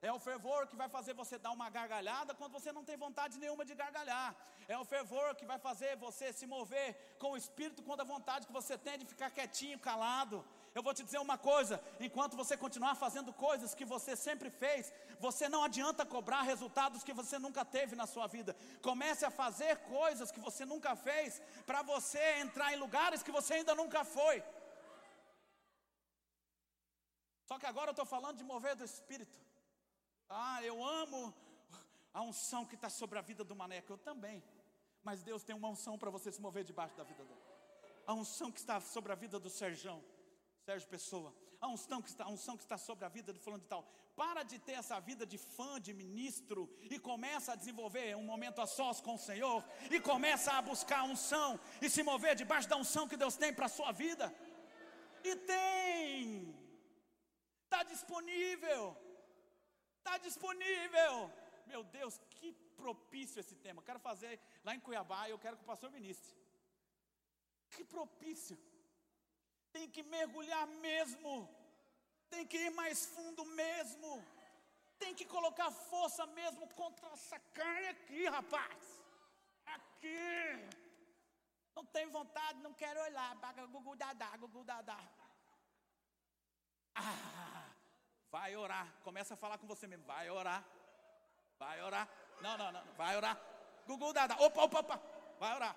É o fervor que vai fazer você dar uma gargalhada quando você não tem vontade nenhuma de gargalhar. É o fervor que vai fazer você se mover com o espírito quando a vontade que você tem de ficar quietinho, calado. Eu vou te dizer uma coisa: enquanto você continuar fazendo coisas que você sempre fez, você não adianta cobrar resultados que você nunca teve na sua vida. Comece a fazer coisas que você nunca fez, para você entrar em lugares que você ainda nunca foi. Só que agora eu estou falando de mover do espírito. Ah, eu amo a unção que está sobre a vida do maneco. Eu também. Mas Deus tem uma unção para você se mover debaixo da vida dele. A unção que está sobre a vida do Serjão, Sérgio Pessoa. A unção que está, a unção que está sobre a vida do fulano de tal. Para de ter essa vida de fã, de ministro, e começa a desenvolver um momento a sós com o Senhor, e começa a buscar a unção, e se mover debaixo da unção que Deus tem para a sua vida. E tem, está disponível. Está disponível. Meu Deus, que propício esse tema. Quero fazer lá em Cuiabá eu quero que o pastor ministre. Que propício. Tem que mergulhar mesmo. Tem que ir mais fundo mesmo. Tem que colocar força mesmo contra essa carne aqui, rapaz. Aqui. Não tenho vontade, não quero olhar. Gugu dadá, gugu dadá. Ah. Vai orar. Começa a falar com você mesmo. Vai orar. Vai orar. Não, não, não. Vai orar. Google Dada. Opa, opa, opa. Vai orar.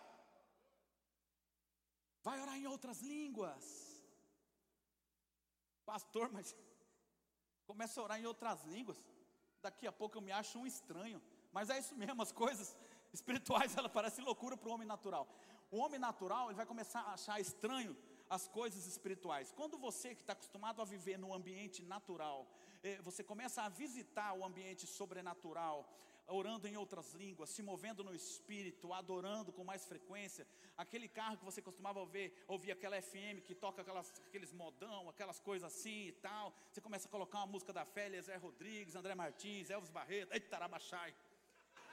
Vai orar em outras línguas. Pastor, mas começa a orar em outras línguas. Daqui a pouco eu me acho um estranho. Mas é isso mesmo, as coisas espirituais, ela parece loucura para o homem natural. O homem natural, ele vai começar a achar estranho as coisas espirituais. Quando você que está acostumado a viver no ambiente natural, eh, você começa a visitar o ambiente sobrenatural, orando em outras línguas, se movendo no espírito, adorando com mais frequência, aquele carro que você costumava ouvir, ouvir aquela FM que toca aquelas, aqueles modão, aquelas coisas assim e tal, você começa a colocar uma música da Félia, Zé Rodrigues, André Martins, Elvis Barreto, eita, Tarabachai.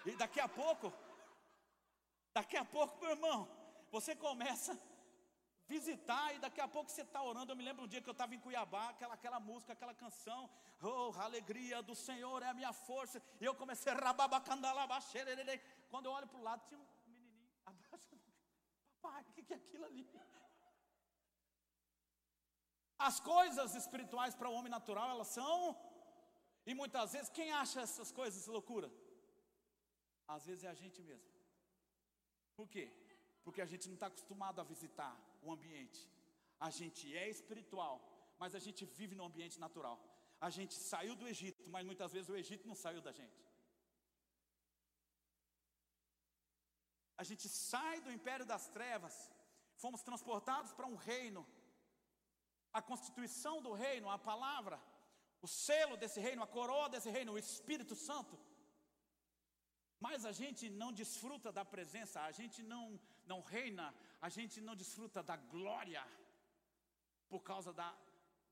E daqui a pouco, daqui a pouco, meu irmão, você começa visitar e daqui a pouco você está orando. Eu me lembro um dia que eu estava em Cuiabá, aquela, aquela música, aquela canção, oh, a alegria do Senhor é a minha força. E eu comecei a rababacandalabaxerere. Quando eu olho para o lado, tinha um menininho abaixo. Papai, o que, que é aquilo ali? As coisas espirituais para o homem natural, elas são. E muitas vezes, quem acha essas coisas loucura? Às vezes é a gente mesmo. Por quê? Porque a gente não está acostumado a visitar o ambiente. A gente é espiritual, mas a gente vive no ambiente natural. A gente saiu do Egito, mas muitas vezes o Egito não saiu da gente. A gente sai do império das trevas, fomos transportados para um reino. A constituição do reino, a palavra, o selo desse reino, a coroa desse reino, o Espírito Santo. Mas a gente não desfruta da presença, a gente não, não reina, a gente não desfruta da glória por causa da,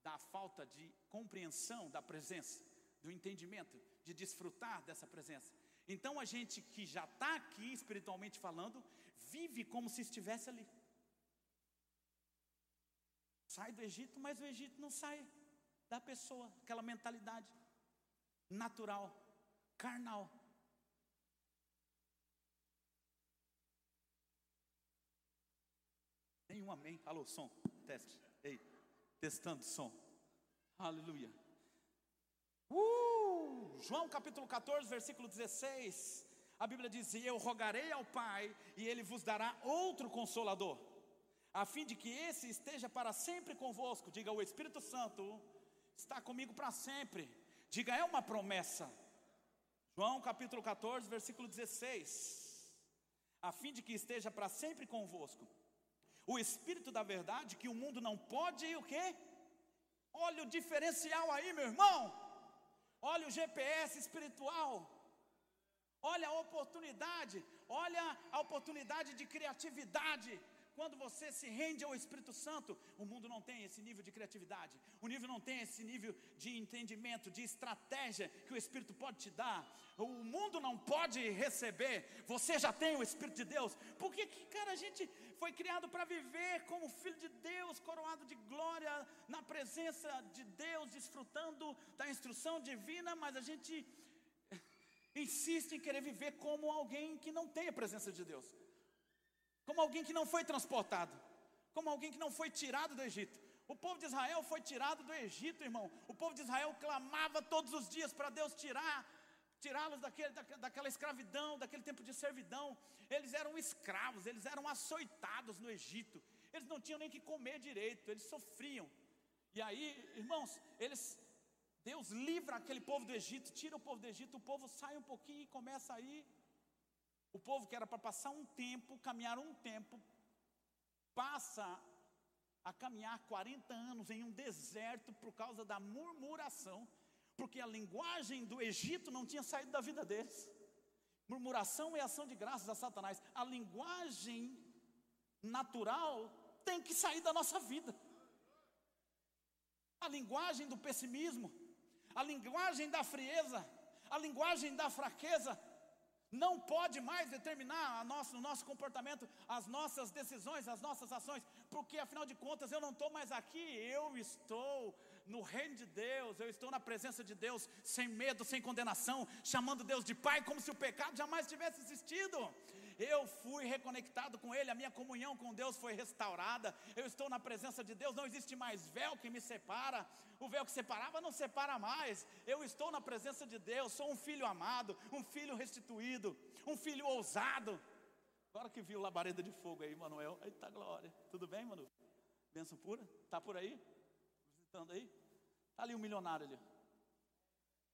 da falta de compreensão da presença, do entendimento, de desfrutar dessa presença. Então a gente que já está aqui espiritualmente falando, vive como se estivesse ali. Sai do Egito, mas o Egito não sai da pessoa, aquela mentalidade natural, carnal. Nenhum amém. Alô, som, teste. Ei, testando som. Aleluia. Uh, João capítulo 14, versículo 16. A Bíblia diz: eu rogarei ao Pai, e Ele vos dará outro consolador, a fim de que esse esteja para sempre convosco. Diga, o Espírito Santo está comigo para sempre. Diga, é uma promessa. João capítulo 14, versículo 16. A fim de que esteja para sempre convosco O Espírito da verdade que o mundo não pode o quê? Olha o diferencial aí, meu irmão. Olha o GPS espiritual. Olha a oportunidade, olha a oportunidade de criatividade quando você se rende ao Espírito Santo, o mundo não tem esse nível de criatividade, o nível não tem esse nível de entendimento, de estratégia que o Espírito pode te dar. O mundo não pode receber, você já tem o Espírito de Deus. Porque, cara, a gente foi criado para viver como filho de Deus, coroado de glória, na presença de Deus, desfrutando da instrução divina, mas a gente insiste em querer viver como alguém que não tem a presença de Deus como alguém que não foi transportado, como alguém que não foi tirado do Egito. O povo de Israel foi tirado do Egito, irmão. O povo de Israel clamava todos os dias para Deus tirar, tirá-los daquele, daquela escravidão, daquele tempo de servidão. Eles eram escravos, eles eram açoitados no Egito. Eles não tinham nem que comer direito, eles sofriam. E aí, irmãos, eles Deus livra aquele povo do Egito, tira o povo do Egito, o povo sai um pouquinho e começa a ir o povo que era para passar um tempo, caminhar um tempo, passa a caminhar 40 anos em um deserto por causa da murmuração, porque a linguagem do Egito não tinha saído da vida deles. Murmuração é ação de graças a Satanás. A linguagem natural tem que sair da nossa vida. A linguagem do pessimismo, a linguagem da frieza, a linguagem da fraqueza, não pode mais determinar nosso, o nosso comportamento, as nossas decisões, as nossas ações, porque afinal de contas eu não estou mais aqui, eu estou no reino de Deus, eu estou na presença de Deus, sem medo, sem condenação, chamando Deus de Pai, como se o pecado jamais tivesse existido eu fui reconectado com Ele, a minha comunhão com Deus foi restaurada, eu estou na presença de Deus, não existe mais véu que me separa, o véu que separava não separa mais, eu estou na presença de Deus, sou um filho amado, um filho restituído, um filho ousado. Agora que viu labareda de fogo aí, Manuel, eita glória, tudo bem, Manu? Benção pura? Está por aí? Visitando aí? Está ali um milionário ali.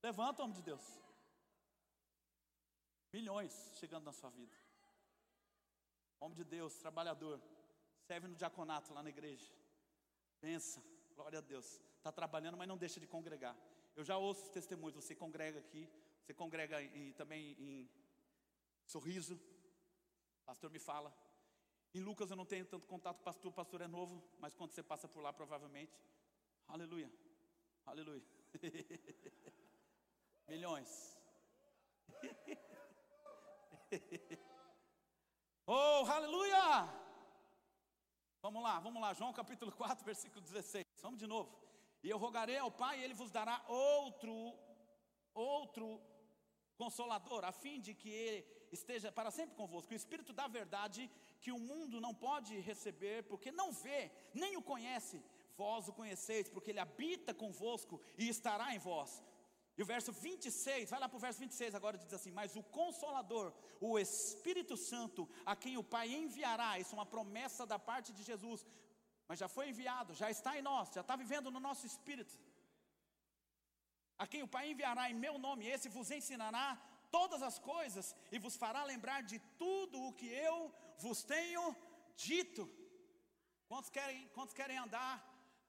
Levanta, homem de Deus. Milhões chegando na sua vida. Homem de Deus, trabalhador, serve no diaconato lá na igreja. Pensa, glória a Deus. Está trabalhando, mas não deixa de congregar. Eu já ouço os testemunhos. Você congrega aqui, você congrega em, também em sorriso. O pastor me fala. Em Lucas eu não tenho tanto contato com o pastor, o pastor é novo, mas quando você passa por lá, provavelmente. Aleluia. Aleluia. Milhões. Oh, aleluia! Vamos lá, vamos lá, João capítulo 4, versículo 16. Vamos de novo. E eu rogarei ao Pai, e Ele vos dará outro, outro consolador, a fim de que Ele esteja para sempre convosco. O Espírito da verdade, que o mundo não pode receber, porque não vê, nem o conhece. Vós o conheceis, porque Ele habita convosco e estará em vós. E o verso 26, vai lá para o verso 26 agora, diz assim: Mas o Consolador, o Espírito Santo, a quem o Pai enviará, isso é uma promessa da parte de Jesus, mas já foi enviado, já está em nós, já está vivendo no nosso espírito. A quem o Pai enviará em meu nome, esse vos ensinará todas as coisas e vos fará lembrar de tudo o que eu vos tenho dito. Quantos querem, quantos querem andar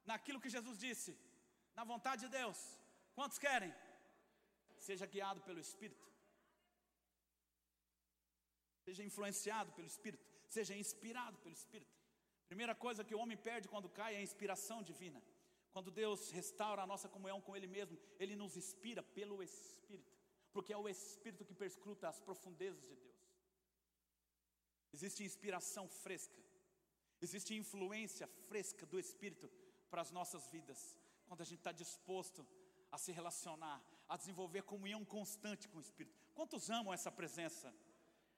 naquilo que Jesus disse? Na vontade de Deus? Quantos querem? Seja guiado pelo Espírito. Seja influenciado pelo Espírito. Seja inspirado pelo Espírito. Primeira coisa que o homem perde quando cai é a inspiração divina. Quando Deus restaura a nossa comunhão com Ele mesmo, Ele nos inspira pelo Espírito, porque é o Espírito que perscruta as profundezas de Deus. Existe inspiração fresca, existe influência fresca do Espírito para as nossas vidas, quando a gente está disposto a se relacionar, a desenvolver comunhão constante com o Espírito. Quantos amam essa presença?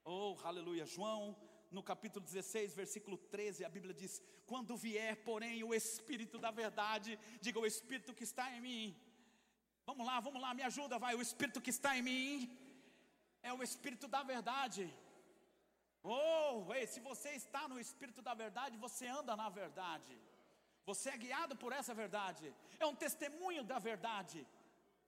Oh, aleluia. João, no capítulo 16, versículo 13, a Bíblia diz: Quando vier, porém, o Espírito da verdade, diga o Espírito que está em mim. Vamos lá, vamos lá, me ajuda, vai. O Espírito que está em mim é o Espírito da verdade. Oh, ei, se você está no Espírito da verdade, você anda na verdade. Você é guiado por essa verdade. É um testemunho da verdade.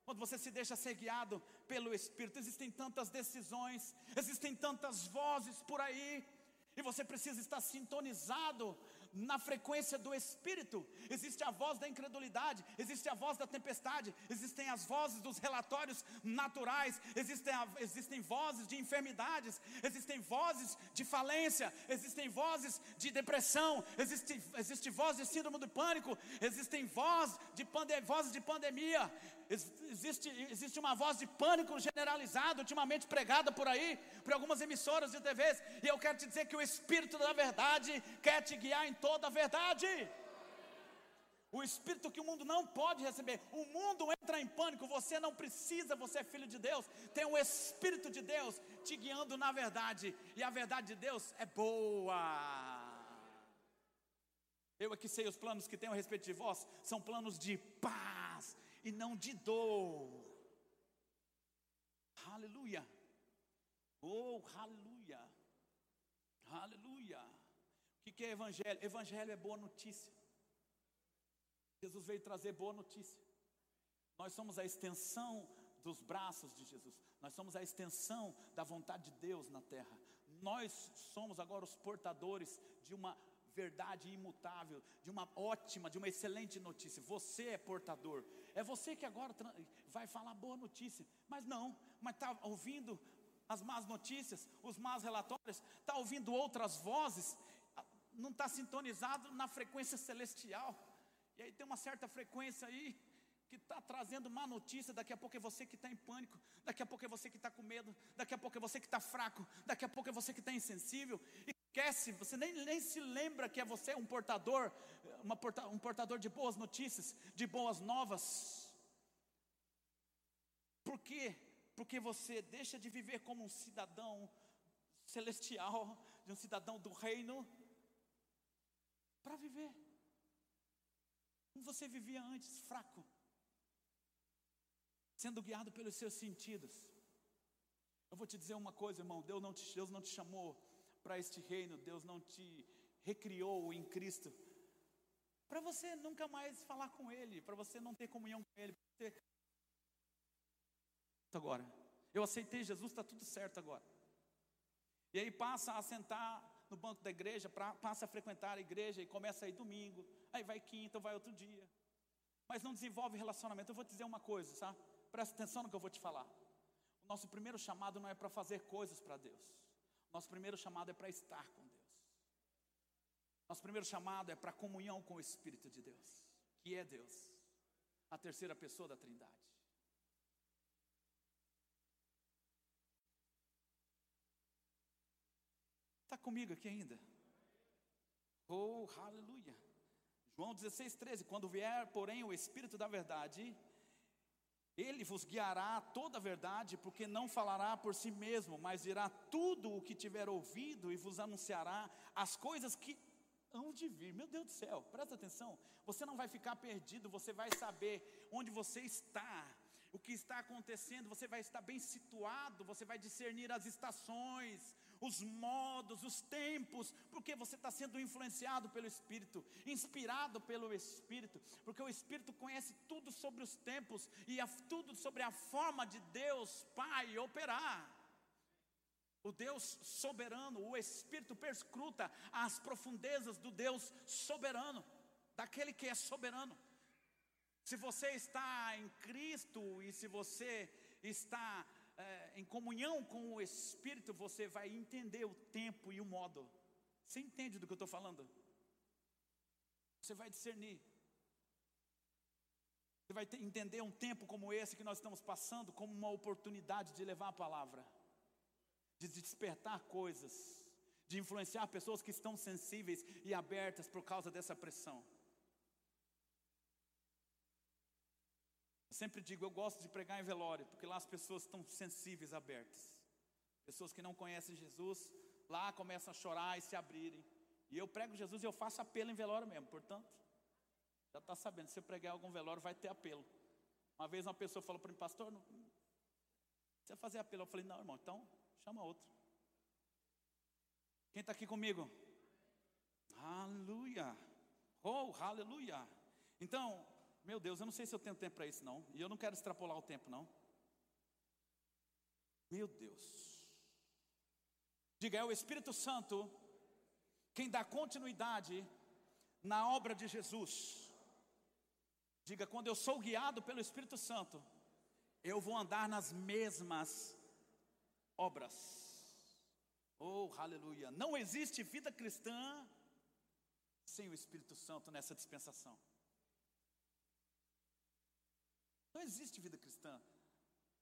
Quando você se deixa ser guiado pelo Espírito, existem tantas decisões, existem tantas vozes por aí, e você precisa estar sintonizado na frequência do Espírito. Existe a voz da incredulidade, existe a voz da tempestade, existem as vozes dos relatórios naturais, existem, existem vozes de enfermidades, existem vozes de falência, existem vozes de depressão, existe, existe voz de síndrome do pânico, existem voz de pande, vozes de pandemia, existe, existe uma voz de pânico generalizado, ultimamente pregada por aí, por algumas emissoras de TVs, e eu quero te dizer que o Espírito da verdade quer te guiar em toda a verdade. O espírito que o mundo não pode receber. O mundo entra em pânico, você não precisa, você é filho de Deus. Tem o espírito de Deus te guiando na verdade, e a verdade de Deus é boa. Eu aqui sei os planos que tenho a respeito de vós, são planos de paz e não de dor. Aleluia. Oh, aleluia. Aleluia. O que é evangelho? Evangelho é boa notícia. Jesus veio trazer boa notícia. Nós somos a extensão dos braços de Jesus. Nós somos a extensão da vontade de Deus na terra. Nós somos agora os portadores de uma verdade imutável, de uma ótima, de uma excelente notícia. Você é portador. É você que agora vai falar boa notícia. Mas não, mas está ouvindo as más notícias, os más relatórios, está ouvindo outras vozes, não está sintonizado na frequência celestial. E aí tem uma certa frequência aí que está trazendo má notícia. Daqui a pouco é você que está em pânico, daqui a pouco é você que está com medo, daqui a pouco é você que está fraco, daqui a pouco é você que está insensível. Esquece, você nem, nem se lembra que é você um portador, uma porta, um portador de boas notícias, de boas novas. Por quê? Porque você deixa de viver como um cidadão celestial, de um cidadão do reino, para viver. Como você vivia antes, fraco, sendo guiado pelos seus sentidos. Eu vou te dizer uma coisa, irmão: Deus não te, Deus não te chamou para este reino, Deus não te recriou em Cristo, para você nunca mais falar com Ele, para você não ter comunhão com Ele. Você... Agora, eu aceitei Jesus, está tudo certo agora. E aí passa a sentar no banco da igreja, pra, passa a frequentar a igreja e começa a ir domingo, aí vai quinta, vai outro dia. Mas não desenvolve relacionamento. Eu vou te dizer uma coisa, sabe? Presta atenção no que eu vou te falar. O nosso primeiro chamado não é para fazer coisas para Deus. O nosso primeiro chamado é para estar com Deus. Nosso primeiro chamado é para comunhão com o Espírito de Deus, que é Deus, a terceira pessoa da Trindade. Está comigo aqui ainda? Oh, aleluia. João 16, 13. Quando vier, porém, o Espírito da Verdade, ele vos guiará toda a verdade, porque não falará por si mesmo, mas dirá tudo o que tiver ouvido e vos anunciará as coisas que hão de vir. Meu Deus do céu, presta atenção. Você não vai ficar perdido, você vai saber onde você está o que está acontecendo, você vai estar bem situado, você vai discernir as estações, os modos, os tempos, porque você está sendo influenciado pelo Espírito, inspirado pelo Espírito, porque o Espírito conhece tudo sobre os tempos e a, tudo sobre a forma de Deus Pai operar. O Deus soberano, o Espírito perscruta as profundezas do Deus soberano, daquele que é soberano. Se você está em Cristo e se você está é, em comunhão com o Espírito, você vai entender o tempo e o modo. Você entende do que eu estou falando? Você vai discernir. Você vai entender um tempo como esse que nós estamos passando como uma oportunidade de levar a palavra, de despertar coisas, de influenciar pessoas que estão sensíveis e abertas por causa dessa pressão. Sempre digo, eu gosto de pregar em velório, porque lá as pessoas estão sensíveis, abertas. Pessoas que não conhecem Jesus, lá começam a chorar e se abrirem. E eu prego Jesus e eu faço apelo em velório mesmo, portanto, já está sabendo, se eu pregar algum velório vai ter apelo. Uma vez uma pessoa falou para mim, pastor, não precisa fazer apelo. Eu falei, não, irmão, então chama outro. Quem está aqui comigo? Aleluia. Oh, aleluia. Então, meu Deus, eu não sei se eu tenho tempo para isso, não. E eu não quero extrapolar o tempo, não. Meu Deus. Diga, é o Espírito Santo quem dá continuidade na obra de Jesus. Diga, quando eu sou guiado pelo Espírito Santo, eu vou andar nas mesmas obras. Oh, aleluia! Não existe vida cristã sem o Espírito Santo nessa dispensação. Não existe vida cristã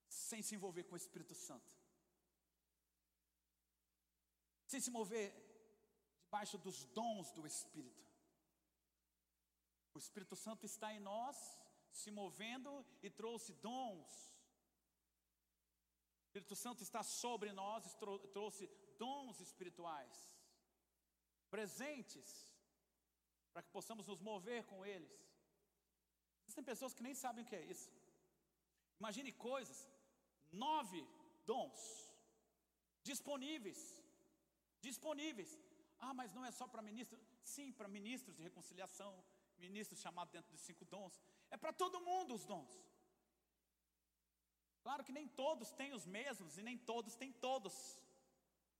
sem se envolver com o Espírito Santo. Sem se mover debaixo dos dons do Espírito. O Espírito Santo está em nós, se movendo e trouxe dons. O Espírito Santo está sobre nós e trouxe dons espirituais, presentes, para que possamos nos mover com eles. Existem pessoas que nem sabem o que é isso. Imagine coisas, nove dons disponíveis, disponíveis. Ah, mas não é só para ministros? Sim, para ministros de reconciliação, ministros chamados dentro dos cinco dons. É para todo mundo os dons. Claro que nem todos têm os mesmos e nem todos têm todos.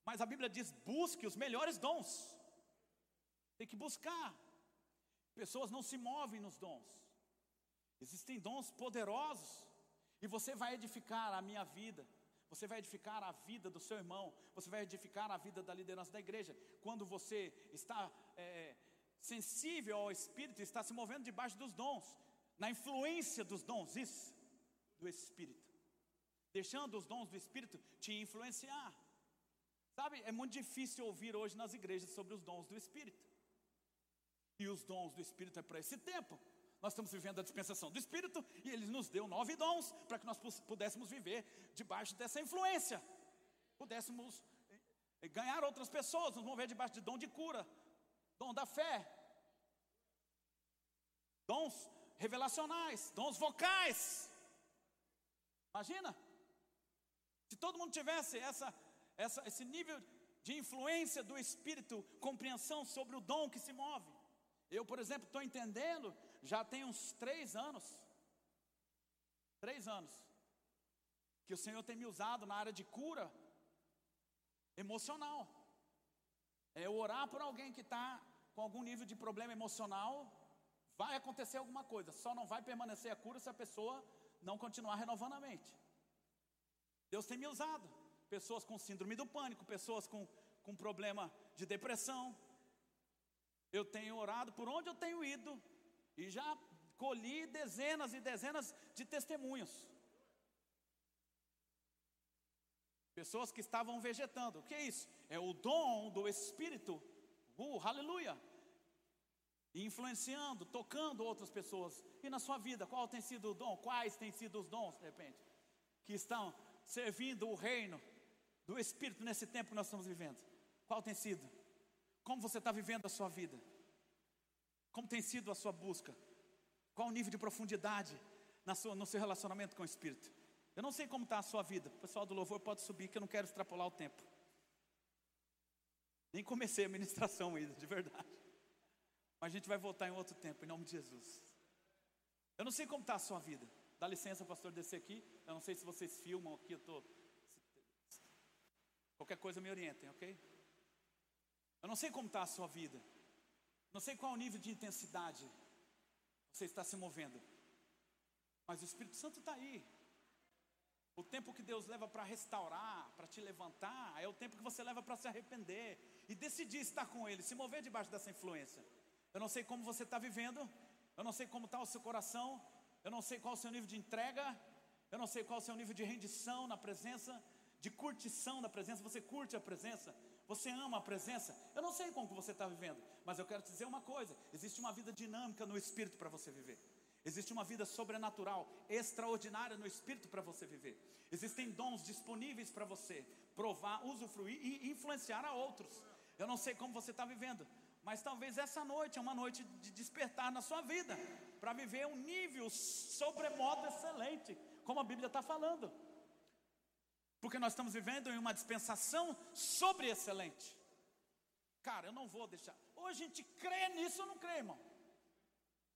Mas a Bíblia diz: busque os melhores dons. Tem que buscar. Pessoas não se movem nos dons. Existem dons poderosos. E você vai edificar a minha vida. Você vai edificar a vida do seu irmão, você vai edificar a vida da liderança da igreja. Quando você está é, sensível ao Espírito, está se movendo debaixo dos dons, na influência dos dons, isso, do Espírito, deixando os dons do Espírito te influenciar. Sabe, é muito difícil ouvir hoje nas igrejas sobre os dons do Espírito. E os dons do Espírito é para esse tempo. Nós estamos vivendo a dispensação do Espírito e Ele nos deu nove dons para que nós pudéssemos viver debaixo dessa influência, pudéssemos eh, ganhar outras pessoas, nos mover debaixo de dom de cura, dom da fé, dons revelacionais, dons vocais. Imagina, se todo mundo tivesse essa, essa, esse nível de influência do Espírito, compreensão sobre o dom que se move. Eu, por exemplo, estou entendendo, já tem uns três anos, três anos, que o Senhor tem me usado na área de cura emocional. É orar por alguém que está com algum nível de problema emocional, vai acontecer alguma coisa, só não vai permanecer a cura se a pessoa não continuar renovando a mente. Deus tem me usado, pessoas com síndrome do pânico, pessoas com, com problema de depressão, eu tenho orado por onde eu tenho ido e já colhi dezenas e dezenas de testemunhos. Pessoas que estavam vegetando. O que é isso? É o dom do Espírito. Uh, aleluia! Influenciando, tocando outras pessoas. E na sua vida, qual tem sido o dom? Quais têm sido os dons, de repente, que estão servindo o reino do Espírito nesse tempo que nós estamos vivendo? Qual tem sido? Como você está vivendo a sua vida? Como tem sido a sua busca? Qual o nível de profundidade sua, no seu relacionamento com o Espírito? Eu não sei como está a sua vida. O pessoal do louvor pode subir, que eu não quero extrapolar o tempo. Nem comecei a ministração ainda, de verdade. Mas a gente vai voltar em outro tempo, em nome de Jesus. Eu não sei como está a sua vida. Dá licença, pastor, descer aqui. Eu não sei se vocês filmam aqui, eu estou. Qualquer coisa me orientem, ok? Eu não sei como está a sua vida. Não sei qual nível de intensidade você está se movendo. Mas o Espírito Santo está aí. O tempo que Deus leva para restaurar, para te levantar, é o tempo que você leva para se arrepender e decidir estar com Ele, se mover debaixo dessa influência. Eu não sei como você está vivendo, eu não sei como está o seu coração, eu não sei qual o seu nível de entrega, eu não sei qual o seu nível de rendição na presença, de curtição na presença. Você curte a presença, você ama a presença? Eu não sei como você está vivendo, mas eu quero te dizer uma coisa: existe uma vida dinâmica no Espírito para você viver. Existe uma vida sobrenatural, extraordinária no Espírito para você viver. Existem dons disponíveis para você provar, usufruir e influenciar a outros. Eu não sei como você está vivendo, mas talvez essa noite é uma noite de despertar na sua vida para viver um nível sobremodo excelente, como a Bíblia está falando. Porque nós estamos vivendo em uma dispensação sobre excelente. Cara, eu não vou deixar. Ou a gente crê nisso ou não crê, irmão.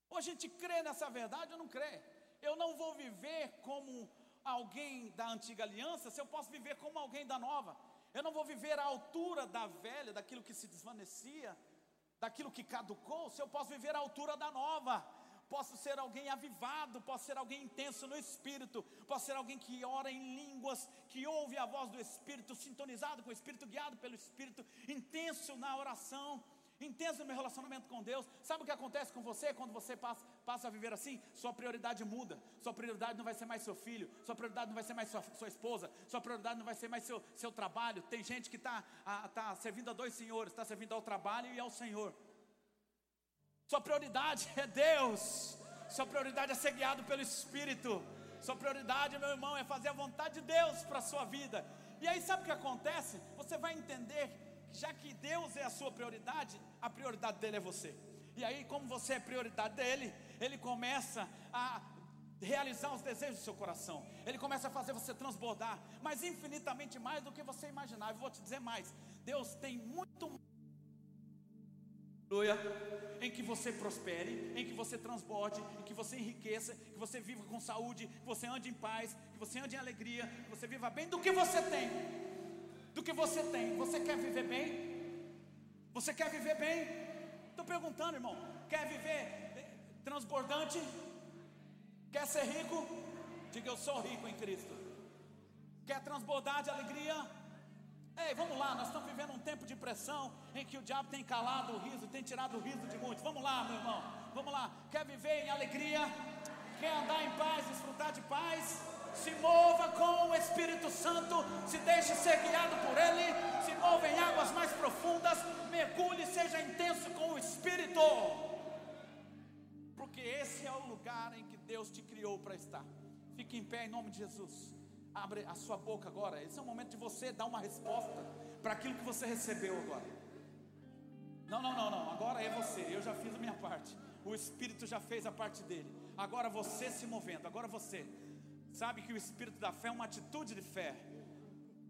Ou a gente crê nessa verdade ou não crê. Eu não vou viver como alguém da antiga aliança se eu posso viver como alguém da nova. Eu não vou viver à altura da velha, daquilo que se desvanecia, daquilo que caducou, se eu posso viver à altura da nova. Posso ser alguém avivado, posso ser alguém intenso no espírito, posso ser alguém que ora em línguas, que ouve a voz do espírito, sintonizado com o espírito, guiado pelo espírito, intenso na oração intenso no meu relacionamento com Deus. Sabe o que acontece com você quando você passa, passa a viver assim? Sua prioridade muda. Sua prioridade não vai ser mais seu filho, sua prioridade não vai ser mais sua, sua esposa, sua prioridade não vai ser mais seu, seu trabalho. Tem gente que está tá servindo a dois senhores, está servindo ao trabalho e ao Senhor. Sua prioridade é Deus. Sua prioridade é ser guiado pelo Espírito. Sua prioridade, meu irmão, é fazer a vontade de Deus para a sua vida. E aí, sabe o que acontece? Você vai entender já que Deus é a sua prioridade, a prioridade dele é você. E aí, como você é prioridade dele, ele começa a realizar os desejos do seu coração. Ele começa a fazer você transbordar, mas infinitamente mais do que você imaginava. Eu vou te dizer mais. Deus tem muito mais em que você prospere, em que você transborde, em que você enriqueça, que você viva com saúde, que você ande em paz, que você ande em alegria, que você viva bem do que você tem do que você tem. Você quer viver bem? Você quer viver bem? Estou perguntando, irmão. Quer viver transbordante? Quer ser rico? Diga eu sou rico em Cristo. Quer transbordar de alegria? Ei, vamos lá, nós estamos vivendo um tempo de pressão em que o diabo tem calado o riso, tem tirado o riso de muitos. Vamos lá, meu irmão, vamos lá. Quer viver em alegria? Quer andar em paz, desfrutar de paz? se mova com o Espírito Santo, se deixe ser guiado por Ele, se mova em águas mais profundas, mergulhe, seja intenso com o Espírito, porque esse é o lugar em que Deus te criou para estar. Fique em pé em nome de Jesus. Abre a sua boca agora. Esse é o momento de você dar uma resposta para aquilo que você recebeu agora. Não, não, não, não. Agora é você. Eu já fiz a minha parte. O Espírito já fez a parte dele. Agora você se movendo. Agora você. Sabe que o espírito da fé é uma atitude de fé.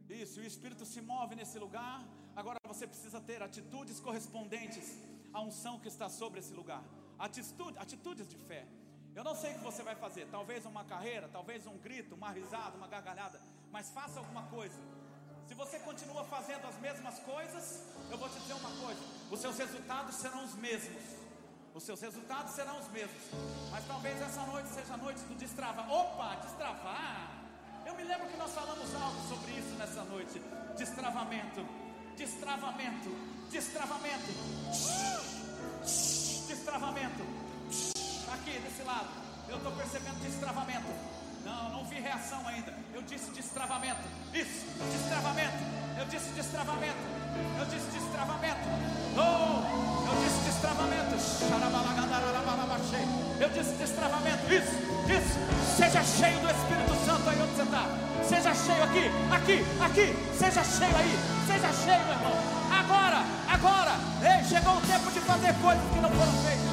Isso, o espírito se move nesse lugar. Agora você precisa ter atitudes correspondentes à unção que está sobre esse lugar. Atitude, atitudes de fé. Eu não sei o que você vai fazer, talvez uma carreira, talvez um grito, uma risada, uma gargalhada, mas faça alguma coisa. Se você continua fazendo as mesmas coisas, eu vou te dizer uma coisa: os seus resultados serão os mesmos os seus resultados serão os mesmos. Mas talvez essa noite seja a noite do destravar. Opa, destravar! Eu me lembro que nós falamos algo sobre isso nessa noite. Destravamento, destravamento, destravamento, destravamento. Aqui desse lado, eu estou percebendo destravamento. Não, não vi reação ainda. Eu disse destravamento. Isso, destravamento. Eu disse destravamento. Eu disse destravamento. Oh, eu disse destravamento. Eu disse destravamento. Isso, isso. Seja cheio do Espírito Santo aí onde você está. Seja cheio aqui, aqui, aqui. Seja cheio aí. Seja cheio, meu irmão. Agora, agora. Ei, chegou o tempo de fazer coisas que não foram feitas.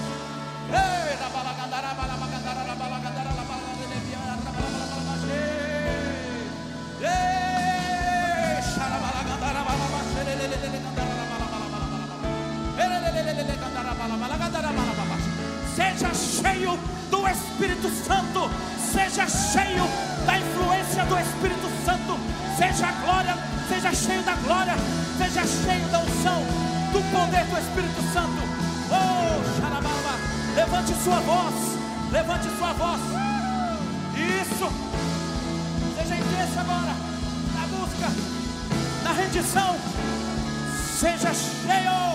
Seja cheio do Espírito Santo, seja cheio da influência do Espírito Santo, seja glória, seja cheio da glória, seja cheio da unção, do poder do Espírito Santo. Oh, xarabalaba, levante sua voz, levante sua voz. Isso, seja intenso agora, na busca, na rendição, seja cheio.